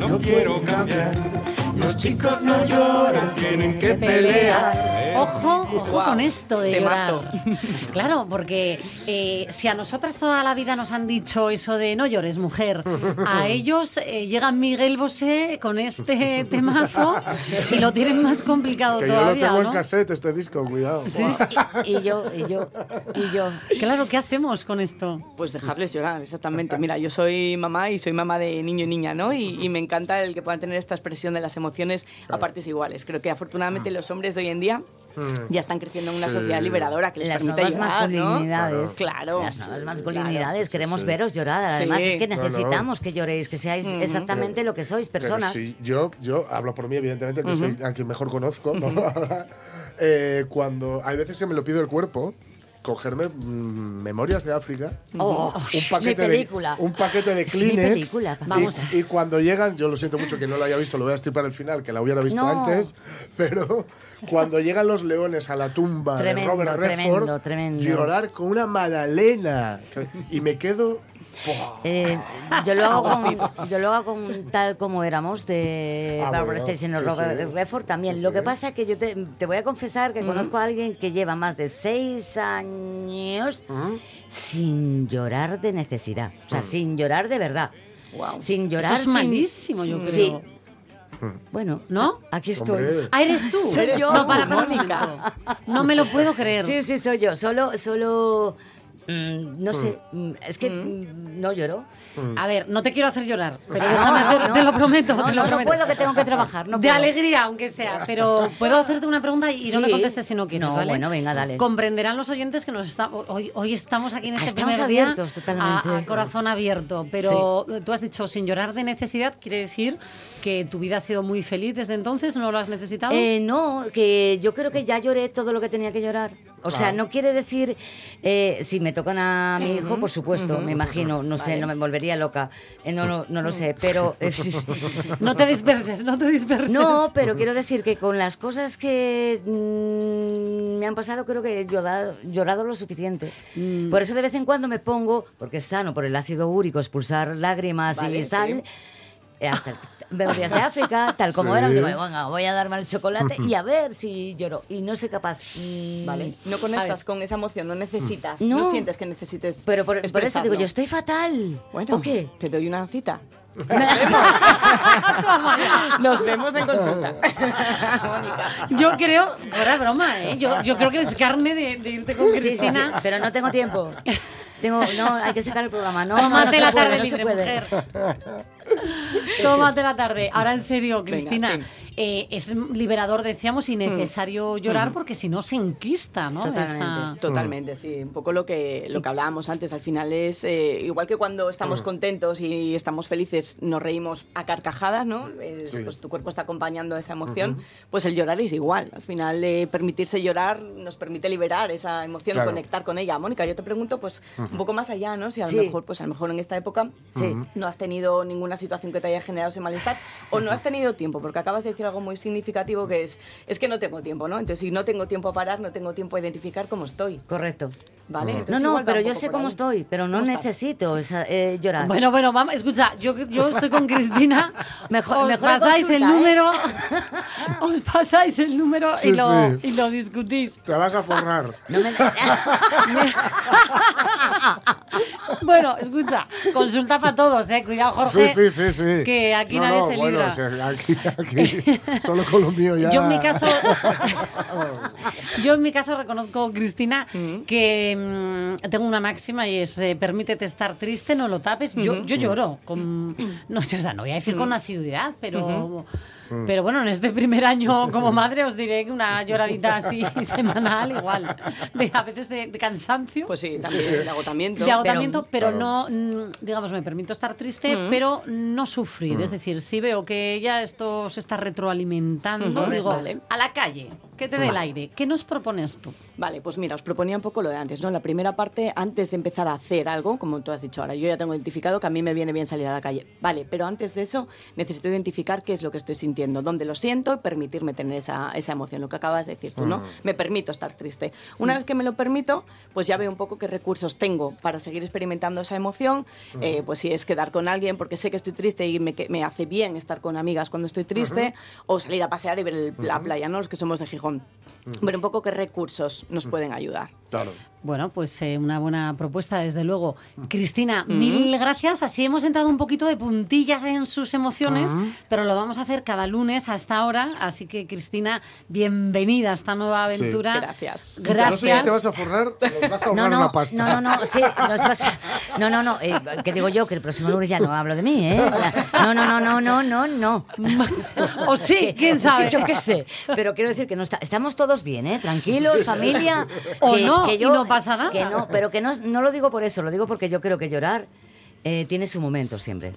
No quiero cambiar. Los chicos no lloran, tienen que pelear. Ojo, ojo con esto de temazo. llorar. Claro, porque eh, si a nosotras toda la vida nos han dicho eso de no llores, mujer, a ellos eh, llega Miguel Bosé con este temazo y lo tienen más complicado Que yo lo todavía, tengo ¿no? en cassette, este disco, cuidado. Y, y yo, y yo, y yo. Claro, ¿qué hacemos con esto? Pues dejarles llorar, exactamente. Mira, yo soy mamá y soy mamá de niño y niña, ¿no? Y, y me encanta el que puedan tener esta expresión de las emociones a partes iguales. Creo que afortunadamente los hombres de hoy en día ya están creciendo en una Sí. sociedad liberadora que les Las permite nuevas llorar, ¿no? masculinidades. Claro. Las nuevas masculinidades. Queremos veros llorar. Sí. Además, es que No, no. necesitamos que lloréis, que seáis exactamente lo que sois, personas. sí, yo, yo hablo por mí, evidentemente, que soy a quien mejor conozco. ¿no? Eh, cuando hay veces que me lo pide el cuerpo, cogerme mm, memorias de África, Oh, un paquete mi película. de un paquete de Es mi Kleenex. película, y- vamos y, a- cuando llegan, yo lo siento mucho que no lo haya visto, lo voy a estripar al final, que la hubiera visto No. antes, pero cuando llegan los leones a la tumba Tremendo, de Robert tremendo, Redford, tremendo. llorar con una magdalena y me quedo ¡buah! Eh, yo, lo hago con, yo lo hago con tal como éramos de Ah, Barbara bueno, Streisand o sí, Robert sí. Redford también. Sí, Lo sí. que pasa es que yo te, te voy a confesar que conozco a alguien que lleva más de seis años sin llorar de necesidad. O sea, sin llorar de verdad. Guau. Sin llorar. Eso es sin- malísimo, yo creo. Sí. Bueno, ¿No? Aquí estoy. Hombre. Ah, ¿eres tú? Soy yo, no, para, para, Mónica. No me lo puedo creer. Sí, sí, soy yo. Solo, solo, mm, no sé, mm, es que mm, no lloro. A ver, no te quiero hacer llorar, pero Ah, déjame hacer, te lo prometo. No, te lo no, no prometo. puedo, que tengo que trabajar, no de puedo. alegría, aunque sea. Pero puedo hacerte una pregunta y no me Sí. contestes si no quieres, No, ¿vale? bueno, venga, dale. Comprenderán los oyentes que nos está, hoy, hoy estamos aquí en Ah, este estamos primer día abiertos totalmente. A, a corazón abierto. Pero tú has dicho sin llorar de necesidad, quiere decir que tu vida ha sido muy feliz desde entonces, ¿no lo has necesitado? Eh, no, que yo creo que ya lloré todo lo que tenía que llorar. O sea, no quiere decir, eh, si me tocan a mi hijo, por supuesto, me imagino, no sé, no me volvería loca, Eh, no, no, no lo sé, pero... eh, no te disperses, no te disperses. No, pero quiero decir que con las cosas que mm, me han pasado creo que he llorado, llorado lo suficiente. Mm. Por eso de vez en cuando me pongo, porque es sano por el ácido úrico expulsar lágrimas Vale, y sí. tal, eh, hasta memorias de África, tal como Sí. eran, digo, venga, voy a darme el chocolate y a ver si lloro. Y no soy capaz. Mm, Vale. No conectas con esa emoción, no necesitas, No. no, sientes que necesites. Pero por, por eso digo, yo estoy fatal. Bueno, ¿O qué? te doy una cita. Nos vemos en consulta. Yo creo, fuera broma, ¿eh? Yo, yo creo que es carne de, de irte con Sí, sí, sí, Cristina. pero no tengo tiempo. Tengo, no, hay que sacar el programa. No, Tómate no, no la puede, tarde libre, mujer. Tómate la tarde. Ahora en serio, Cristina, sí. Eh, es liberador, decíamos, y necesario llorar porque si no se enquista, ¿no? Totalmente. Esa- Totalmente, sí. Un poco lo que, lo que hablábamos antes. Al final es eh, igual que cuando estamos contentos y estamos felices, nos reímos a carcajadas, ¿no? Es, Sí. Pues tu cuerpo está acompañando esa emoción. Pues el llorar es igual. Al final, eh, permitirse llorar nos permite liberar esa emoción, Claro. conectar con ella. Mónica, yo te pregunto, pues un poco más allá, ¿no? Si a lo Sí. mejor, pues a lo mejor en esta época Sí. no has tenido ninguna situación que te haya generado ese malestar o no has tenido tiempo, porque acabas de decir algo muy significativo que es, es que no tengo tiempo, ¿no? Entonces, si no tengo tiempo a parar, no tengo tiempo a identificar cómo estoy, Correcto. ¿vale? No, Entonces, no, va pero yo sé cómo ahí. estoy, pero no necesito esa- eh, llorar. Bueno, bueno, vamos, escucha, yo, yo estoy con Cristina. Mejor- os mejor pasáis el ¿eh? número, os pasáis el número Sí, y, lo, sí. y lo discutís. Te vas a forrar. No me- Bueno, escucha, consulta para todos, eh. Cuidado, Jorge. Sí, sí, sí, sí. Que aquí No, nadie no, se bueno, libra. o sea, aquí, aquí, solo con lo mío ya. Yo en mi caso, yo en mi caso reconozco, Cristina, que mm, tengo una máxima y es eh, permítete estar triste, no lo tapes. Yo, yo lloro, con, no sé, o sea, no voy a decir con asiduidad, pero, pero bueno, en este primer año como madre os diré que una lloradita así semanal igual, de, a veces de, de cansancio. Pues sí, también de agotamiento. de agotamiento, pero, Claro. no, mm, digamos, me permito estar triste, pero no sufrir. Es decir, si veo que ya esto se está retroalimentando, digo, Vale. a la calle, que te dé el aire. ¿Qué nos propones tú? Vale, pues mira, os proponía un poco lo de antes, ¿no? La primera parte, antes de empezar a hacer algo, como tú has dicho ahora, yo ya tengo identificado que a mí me viene bien salir a la calle. Vale, pero antes de eso necesito identificar qué es lo que estoy sintiendo, dónde lo siento y permitirme tener esa, esa emoción, lo que acabas de decir tú, ¿no? Me permito estar triste. Una vez que me lo permito, pues ya veo un poco qué recursos tengo para seguir experimentando esa emoción, eh, pues si es quedar con alguien porque sé que estoy triste y me, que- me hace bien estar con amigas cuando estoy triste, o salir a pasear y ver el- la playa, ¿no? Los que somos de Gijón. Ver un poco qué recursos nos pueden ayudar. Claro. Bueno, pues eh, una buena propuesta, desde luego. Cristina, mil gracias. Así hemos entrado un poquito de puntillas en sus emociones, pero lo vamos a hacer cada lunes a esta hora. Así que, Cristina, bienvenida a esta nueva Sí. aventura. Gracias. Gracias. No sé si te vas a forrar, nos vas a ahorrar No, no, una pasta. no, no, no, sí, nos vas a- no, no, no, eh, que digo yo que el próximo lunes ya no hablo de mí, ¿eh? No, no, no, no, no, no, no. O sí, quién sabe. Yo qué sé. Pero quiero decir que no está, estamos todos bien, ¿eh? Tranquilos, familia. O que- no, que y no pasa nada. Que no, pero que no, no lo digo por eso, lo digo porque yo creo que llorar eh, tiene su momento siempre.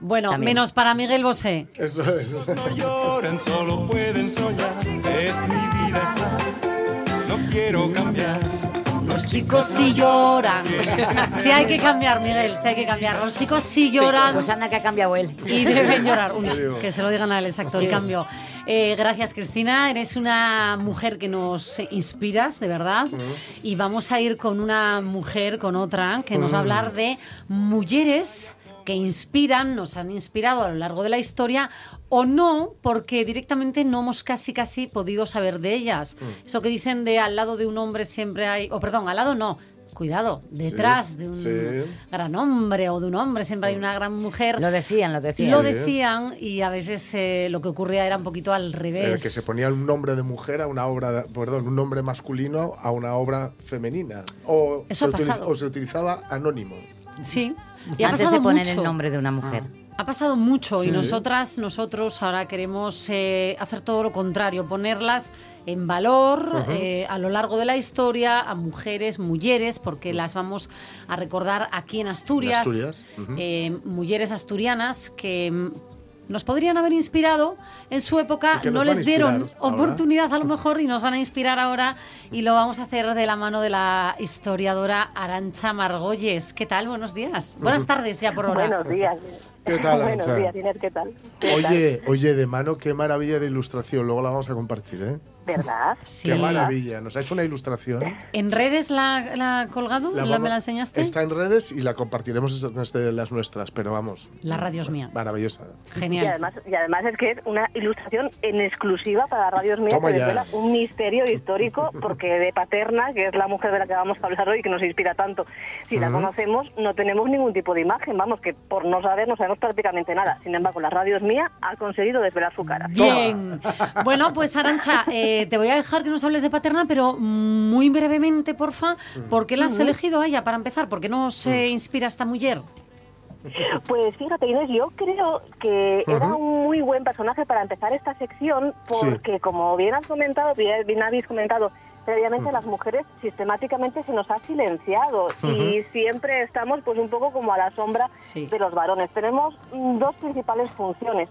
Bueno, También. menos para Miguel Bosé. Eso es. No lloran, solo pueden soñar. Es mi vida. No quiero cambiar. Los chicos sí lloran. Sí hay que cambiar, Miguel, sí hay que cambiar. Los chicos sí lloran. Pues anda que ha cambiado él. y deben llorar. Uy, que se lo digan a él, exacto, el cambio. Eh, gracias, Cristina. Eres una mujer que nos inspiras, de verdad. Y vamos a ir con una mujer, con otra, que nos va a hablar de mujeres que inspiran, nos han inspirado a lo largo de la historia o no, porque directamente no hemos casi casi podido saber de ellas. Eso que dicen de al lado de un hombre siempre hay, o perdón, al lado no, cuidado, detrás de un sí. gran hombre o de un hombre siempre hay una gran mujer. Lo decían, lo decían. Lo decían y a veces eh, lo que ocurría era un poquito al revés. que se ponía un nombre de mujer a una obra, perdón, un nombre masculino a una obra femenina. O, Eso se, ha pasado. o se utilizaba anónimo. Sí. Y ha Antes pasado de poner mucho. el nombre de una mujer. Ha pasado mucho Sí, y sí. nosotras, nosotros ahora queremos eh, hacer todo lo contrario, ponerlas en valor eh, a lo largo de la historia a mujeres, mujeres, porque las vamos a recordar aquí en Asturias, Asturias, eh, mujeres asturianas que mm, nos podrían haber inspirado en su época, no les dieron ahora. oportunidad a lo mejor y nos van a inspirar ahora y lo vamos a hacer de la mano de la historiadora Arancha Margolles. ¿Qué tal? Buenos días. Buenas tardes ya por ahora. Buenos días. ¿Qué tal, Buenos Arancha? días, Inés, ¿qué tal? ¿Qué tal? Oye, oye, de mano, qué maravilla de ilustración. Luego la vamos a compartir, ¿eh? ¿Verdad? Sí. Qué maravilla. Nos ha hecho una ilustración. ¿En redes la, la ha colgado? ¿La, me la enseñaste? Está en redes y la compartiremos desde las nuestras, pero vamos. La radio es mía. Maravillosa. Y Genial. además, y además es que es una ilustración en exclusiva para Radios Mías Toma que ya. desvela un misterio histórico, porque de Paterna, que es la mujer de la que vamos a hablar hoy y que nos inspira tanto, si la conocemos, no tenemos ningún tipo de imagen, vamos, que por no saber no sabemos prácticamente nada. Sin embargo, la Radios Mía ha conseguido desvelar su cara. Bien. Bueno, pues Arancha, eh, te voy a dejar que nos hables de Paterna, pero muy brevemente, porfa, ¿por qué la has elegido a ella para empezar? ¿Por qué nos eh, inspira esta mujer? Pues fíjate, Inés, yo creo que era un muy buen personaje para empezar esta sección porque, como bien has comentado, bien bien habéis comentado previamente, las mujeres sistemáticamente se nos ha silenciado y siempre estamos pues un poco como a la sombra Sí. de los varones. Tenemos mm, dos principales funciones.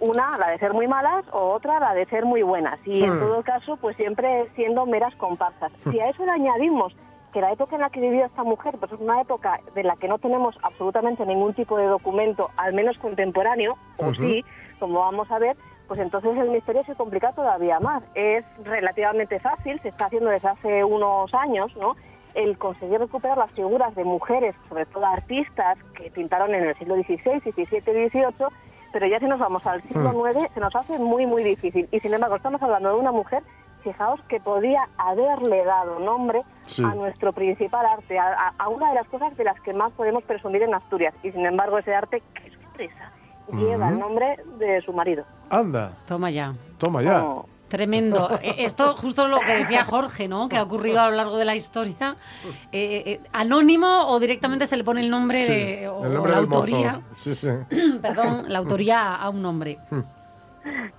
Una, la de ser muy malas, o otra, la de ser muy buenas. Y en Hmm. todo caso, pues siempre siendo meras comparsas. Si a eso le añadimos que la época en la que vivía esta mujer pues es una época de la que no tenemos absolutamente ningún tipo de documento, al menos contemporáneo, o sí, como vamos a ver, pues entonces el misterio se complica todavía más. Es relativamente fácil, se está haciendo desde hace unos años, ¿no? El conseguir recuperar las figuras de mujeres, sobre todo artistas que pintaron en el siglo XVI, XVII, XVIII, pero ya si nos vamos al siglo Hmm. IX se nos hace muy, muy difícil. Y sin embargo, estamos hablando de una mujer, fijaos, que podía haberle dado nombre Sí. a nuestro principal arte, a, una de las cosas de las que más podemos presumir en Asturias. Y sin embargo, ese arte, qué sorpresa, lleva el nombre de su marido. Anda, Toma ya. toma ya. Oh. Tremendo. Eh, Esto justo lo que decía Jorge, ¿no? Que ha ocurrido a lo largo de la historia. Eh, eh, anónimo o directamente se le pone el nombre Sí, de, o, el o nombre la del mozo. autoría. Sí, sí. Perdón, la autoría a un nombre.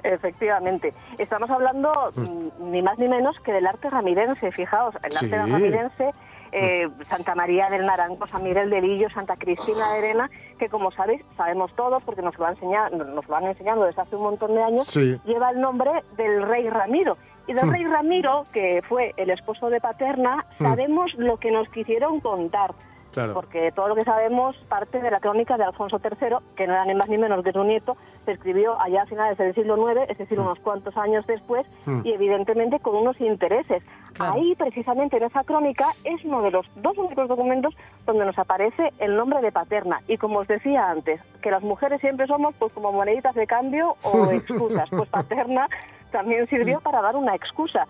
Efectivamente. Estamos hablando mm, ni más ni menos que del arte ramirense. Fijaos, el arte Sí. ramirense, eh, Santa María del Naranco, San Miguel de Lillo, Santa Cristina de Arena, que como sabéis, sabemos todos porque nos lo, han enseñado, nos lo han enseñado desde hace un montón de años, Sí. lleva el nombre del rey Ramiro, Y del rey Ramiro, que fue el esposo de Paterna, Mm. sabemos lo que nos quisieron contar. Claro. Porque todo lo que sabemos parte de la crónica de Alfonso III, que no era ni más ni menos que su nieto, se escribió allá a finales del siglo IX, es decir, unos cuantos años después, Mm. y evidentemente con unos intereses. Ahí, precisamente en esa crónica, es uno de los dos únicos documentos donde nos aparece el nombre de Paterna. Y como os decía antes, que las mujeres siempre somos pues como moneditas de cambio o excusas. Pues Paterna también sirvió para dar una excusa.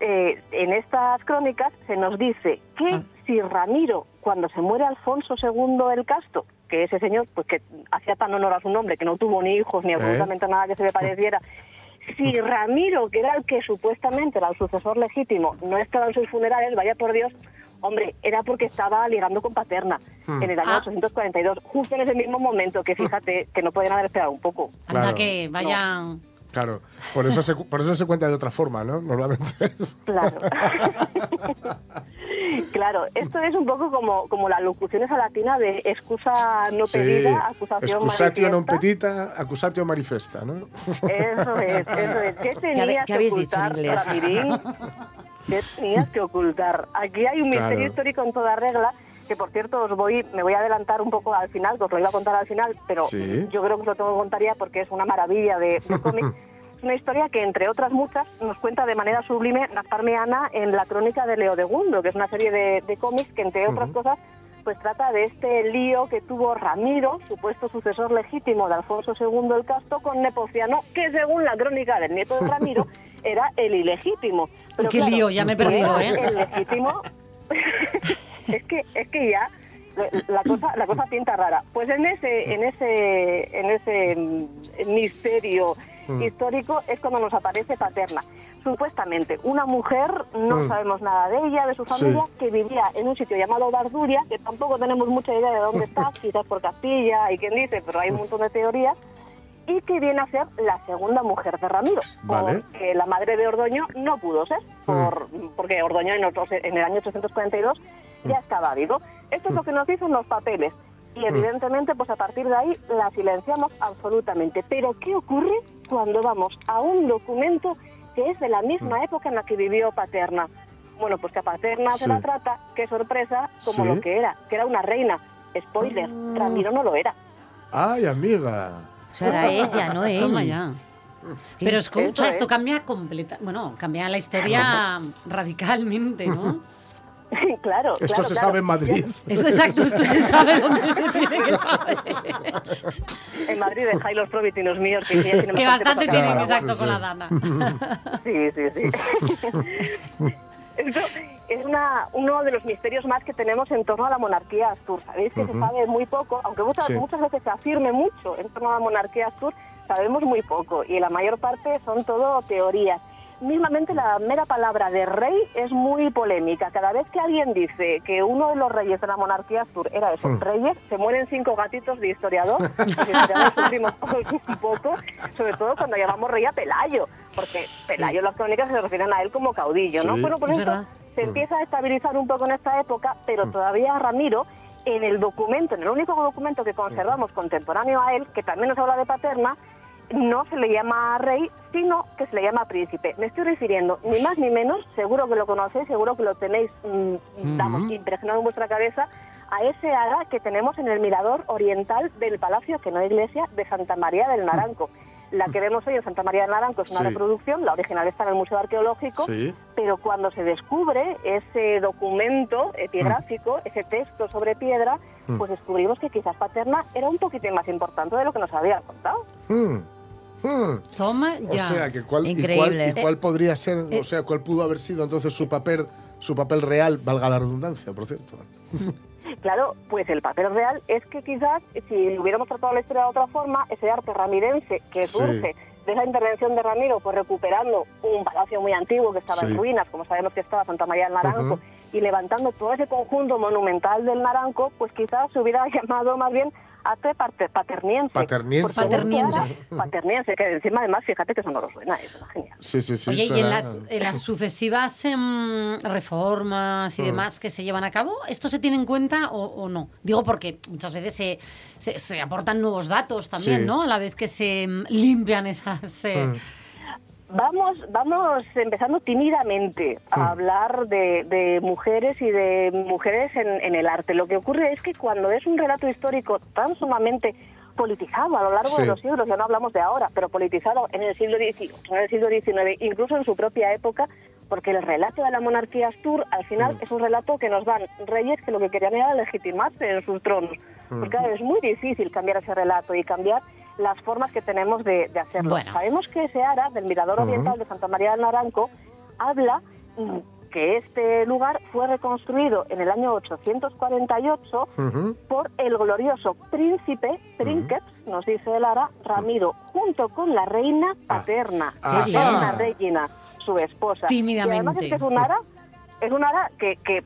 Eh, en estas crónicas se nos dice que si Ramiro, cuando se muere Alfonso II el Casto, que ese señor, pues que hacía tan honor a su nombre, que no tuvo ni hijos ni ¿Eh? absolutamente nada que se le pareciera, si Ramiro, que era el que supuestamente era el sucesor legítimo, no estaba en sus funerales, vaya por Dios, hombre, era porque estaba ligando con Paterna Hmm. en el año Ah. 842, justo en ese mismo momento, que fíjate que no podían haber esperado un poco. Anda Claro. que vayan... Claro, por eso, se, por eso se cuenta de otra forma, ¿no? Normalmente. Claro. claro, esto es un poco como, como la locución esa latina de excusa no pedida, acusación Excusatio non petita, accusatio manifesta, ¿no? Eso es, eso es. ¿Qué tenías qué que habéis dicho en ocultar, inglés? Ramirín? ¿Qué tenías que ocultar? Aquí hay un Claro. misterio histórico en toda regla, que por cierto os voy, me voy a adelantar un poco al final, que os lo iba a contar al final, pero Sí. yo creo que os lo tengo que contar ya porque es una maravilla de, de cómic. Es una historia que, entre otras muchas, nos cuenta de manera sublime Gaspar Meana en La Crónica de Leo de Gundo, que es una serie de, de cómics que, entre otras cosas, pues trata de este lío que tuvo Ramiro, supuesto sucesor legítimo de Alfonso II el Casto, con Nepociano, que según la crónica del nieto de Ramiro, era el ilegítimo. Pero Qué lío, ya me he perdido, ¿eh? El legítimo... es que es que ya la cosa la cosa pinta rara. Pues en ese en ese en ese mm, misterio Mm. histórico es cuando nos aparece Paterna. Supuestamente una mujer, no Mm. sabemos nada de ella, de su Sí. familia, que vivía en un sitio llamado Barduria, que tampoco tenemos mucha idea de dónde está, quizás por Castilla, y quien dice, pero hay un montón de teorías, y que viene a ser la segunda mujer de Ramiro, Vale. porque la madre de Ordoño no pudo ser, por, porque Ordoño en, otros- en el año 842 ya estaba vivo. Esto es lo que nos dicen los papeles. Y evidentemente, pues a partir de ahí la silenciamos absolutamente. Pero ¿qué ocurre cuando vamos a un documento que es de la misma época en la que vivió Paterna? Bueno, pues que a Paterna se la trata, qué sorpresa, como Sí. lo que era, que era una reina. Spoiler, Ramiro no lo era. Ay, amiga. Será ella, no él. Toma ya. Pero escucha, esto es. cambia completa, bueno, cambia la historia radicalmente, ¿no? claro, Esto claro, se claro. sabe en Madrid. Esto, exacto, esto se sabe dónde se tiene que saber. En Madrid dejáis los provitinos míos que, tienen Que bastante tienen, exacto, con la dana. Sí, sí, sí. Esto es una, uno de los misterios más que tenemos en torno a la monarquía Astur. Sabéis que se sabe muy poco, aunque muchas, Sí. muchas veces se afirme mucho en torno a la monarquía Astur, sabemos muy poco y la mayor parte son todo teorías. Mismamente la mera palabra de rey es muy polémica. Cada vez que alguien dice que uno de los reyes de la monarquía Astur era eso, Mm. reyes, se mueren cinco gatitos de historiador. Los historiadores sufrimos un poco, sobre todo cuando llamamos rey a Pelayo, porque Pelayo las crónicas se refieren a él como caudillo, ¿no? Sí, Bueno, por es eso verdad. se empieza a estabilizar un poco en esta época, pero todavía Ramiro, en el documento, en el único documento que conservamos contemporáneo a él, que también nos habla de Paterna, no se le llama rey, sino que se le llama príncipe. Me estoy refiriendo, ni más ni menos, seguro que lo conocéis, seguro que lo tenéis, mm, vamos, impregnado en vuestra cabeza, a ese ara que tenemos en el mirador oriental del Palacio, que no es iglesia, de Santa María del Naranco. La que vemos hoy en Santa María del Naranco es una Sí. reproducción, la original está en el Museo Arqueológico, Sí. pero cuando se descubre ese documento epigráfico, ese texto sobre piedra, Mm. pues descubrimos que quizás Paterna era un poquitín más importante de lo que nos había contado. Hmm. Hmm. Toma O ya. sea, que cuál, y cuál, y cuál podría ser, Eh, o sea, cuál pudo haber sido entonces su papel, su papel real, valga la redundancia, por cierto. Claro, pues el papel real es que quizás si hubiéramos tratado la historia de otra forma, ese arte ramirense que Sí. surge de esa intervención de Ramiro, pues recuperando un palacio muy antiguo que estaba Sí. en ruinas, como sabemos que estaba Santa María del Naranco, y levantando todo ese conjunto monumental del Naranco, pues quizás se hubiera llamado más bien parte- paterniense. Paterniense. Paterniense. Paterniense, que encima además, fíjate que eso no lo suena, eso es genial. Sí, sí, sí. Oye, y suena- en las, en las sucesivas em, reformas y Mm. demás que se llevan a cabo, ¿esto se tiene en cuenta o, o no? Digo porque muchas veces se, se- se aportan nuevos datos también, Sí. ¿no? A la vez que se em, limpian esas... eh, Mm. Vamos, vamos empezando tímidamente a Mm. hablar de, de mujeres y de mujeres en, en el arte. Lo que ocurre es que cuando es un relato histórico tan sumamente politizado a lo largo Sí. de los siglos, ya no hablamos de ahora, pero politizado en el siglo XVIII, en el siglo XIX, incluso en su propia época, porque el relato de la monarquía Astur al final Mm. es un relato que nos dan reyes que lo que querían era legitimarse en sus tronos. Mm. Porque claro, es muy difícil cambiar ese relato y cambiar las formas que tenemos de, de hacerlo. Bueno. Sabemos que Seara, del Mirador. Oriental de Santa María del Naranco, habla mm, que este lugar fue reconstruido en el año 848 Ujú. por el glorioso príncipe Trinqueps, nos dice Lara, Ramiro, junto con la reina paterna, Ah. Elena Ah. Regina, su esposa. Tímidamente. Y además es que es un ara, es un ara que, que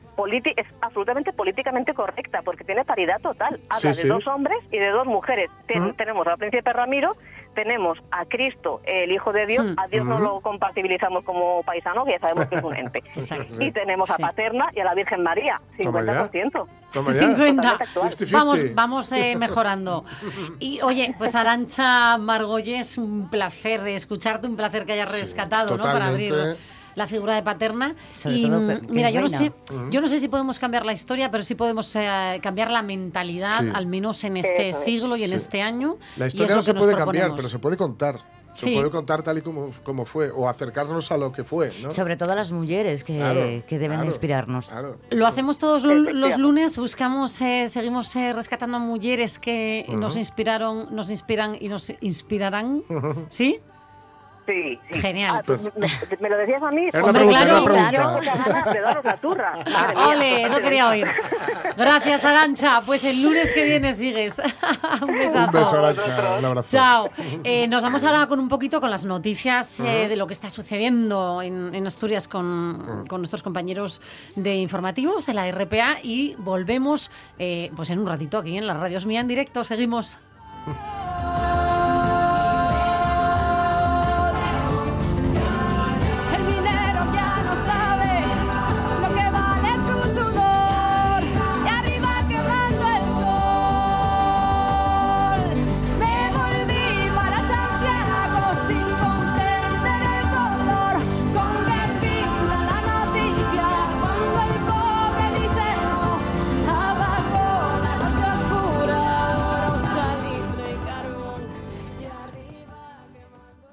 es absolutamente políticamente correcta, porque tiene paridad total. Habla Sí, de sí. dos hombres y de dos mujeres. Ten- Ujú. Tenemos al príncipe Ramiro, tenemos a Cristo, el Hijo de Dios, Mm. a Dios no lo compatibilizamos como paisano, que ya sabemos que es un ente. Exacto. Y tenemos a Sí. Paterna y a la Virgen María, Toma ya. 50%. Toma ya. 50. Totalmente actual. 50-50. Vamos, vamos eh, mejorando. Y oye, pues Arancha Margolles, un placer escucharte, un placer que hayas Sí, rescatado, ¿no? Para abrir. La figura de Paterna. Sobre y todo mm, que- mira, es yo no sé, yo no sé si podemos cambiar la historia, pero sí podemos eh, cambiar la mentalidad, Sí. al menos en este siglo y en Sí. este año. La historia no se puede cambiar, pero se puede contar. Se Sí. puede contar tal y como, como fue, o acercarnos a lo que fue, ¿no? Sobre todo a las mujeres que, Claro, que deben claro, inspirarnos. Claro. Lo hacemos todos lo- los lunes, buscamos, eh, seguimos eh, rescatando a mujeres que nos inspiraron, nos inspiran y nos inspirarán. ¿Sí? Sí, sí. Genial. Ah, pues, me, me lo decías a mí. Es la Hombre, pregunta, claro, la muchas ganas de daros la turra. Ole, eso quería oír. Gracias, Arancha. Pues el lunes que viene sigues. un besazo. Un beso, Arancha. Un abrazo. Chao. Eh, nos vamos ahora con un poquito con las noticias eh, de lo que está sucediendo en, en Asturias con, con nuestros compañeros de informativos de la RPA y volvemos eh, pues en un ratito aquí en las radios mía en directo. Seguimos.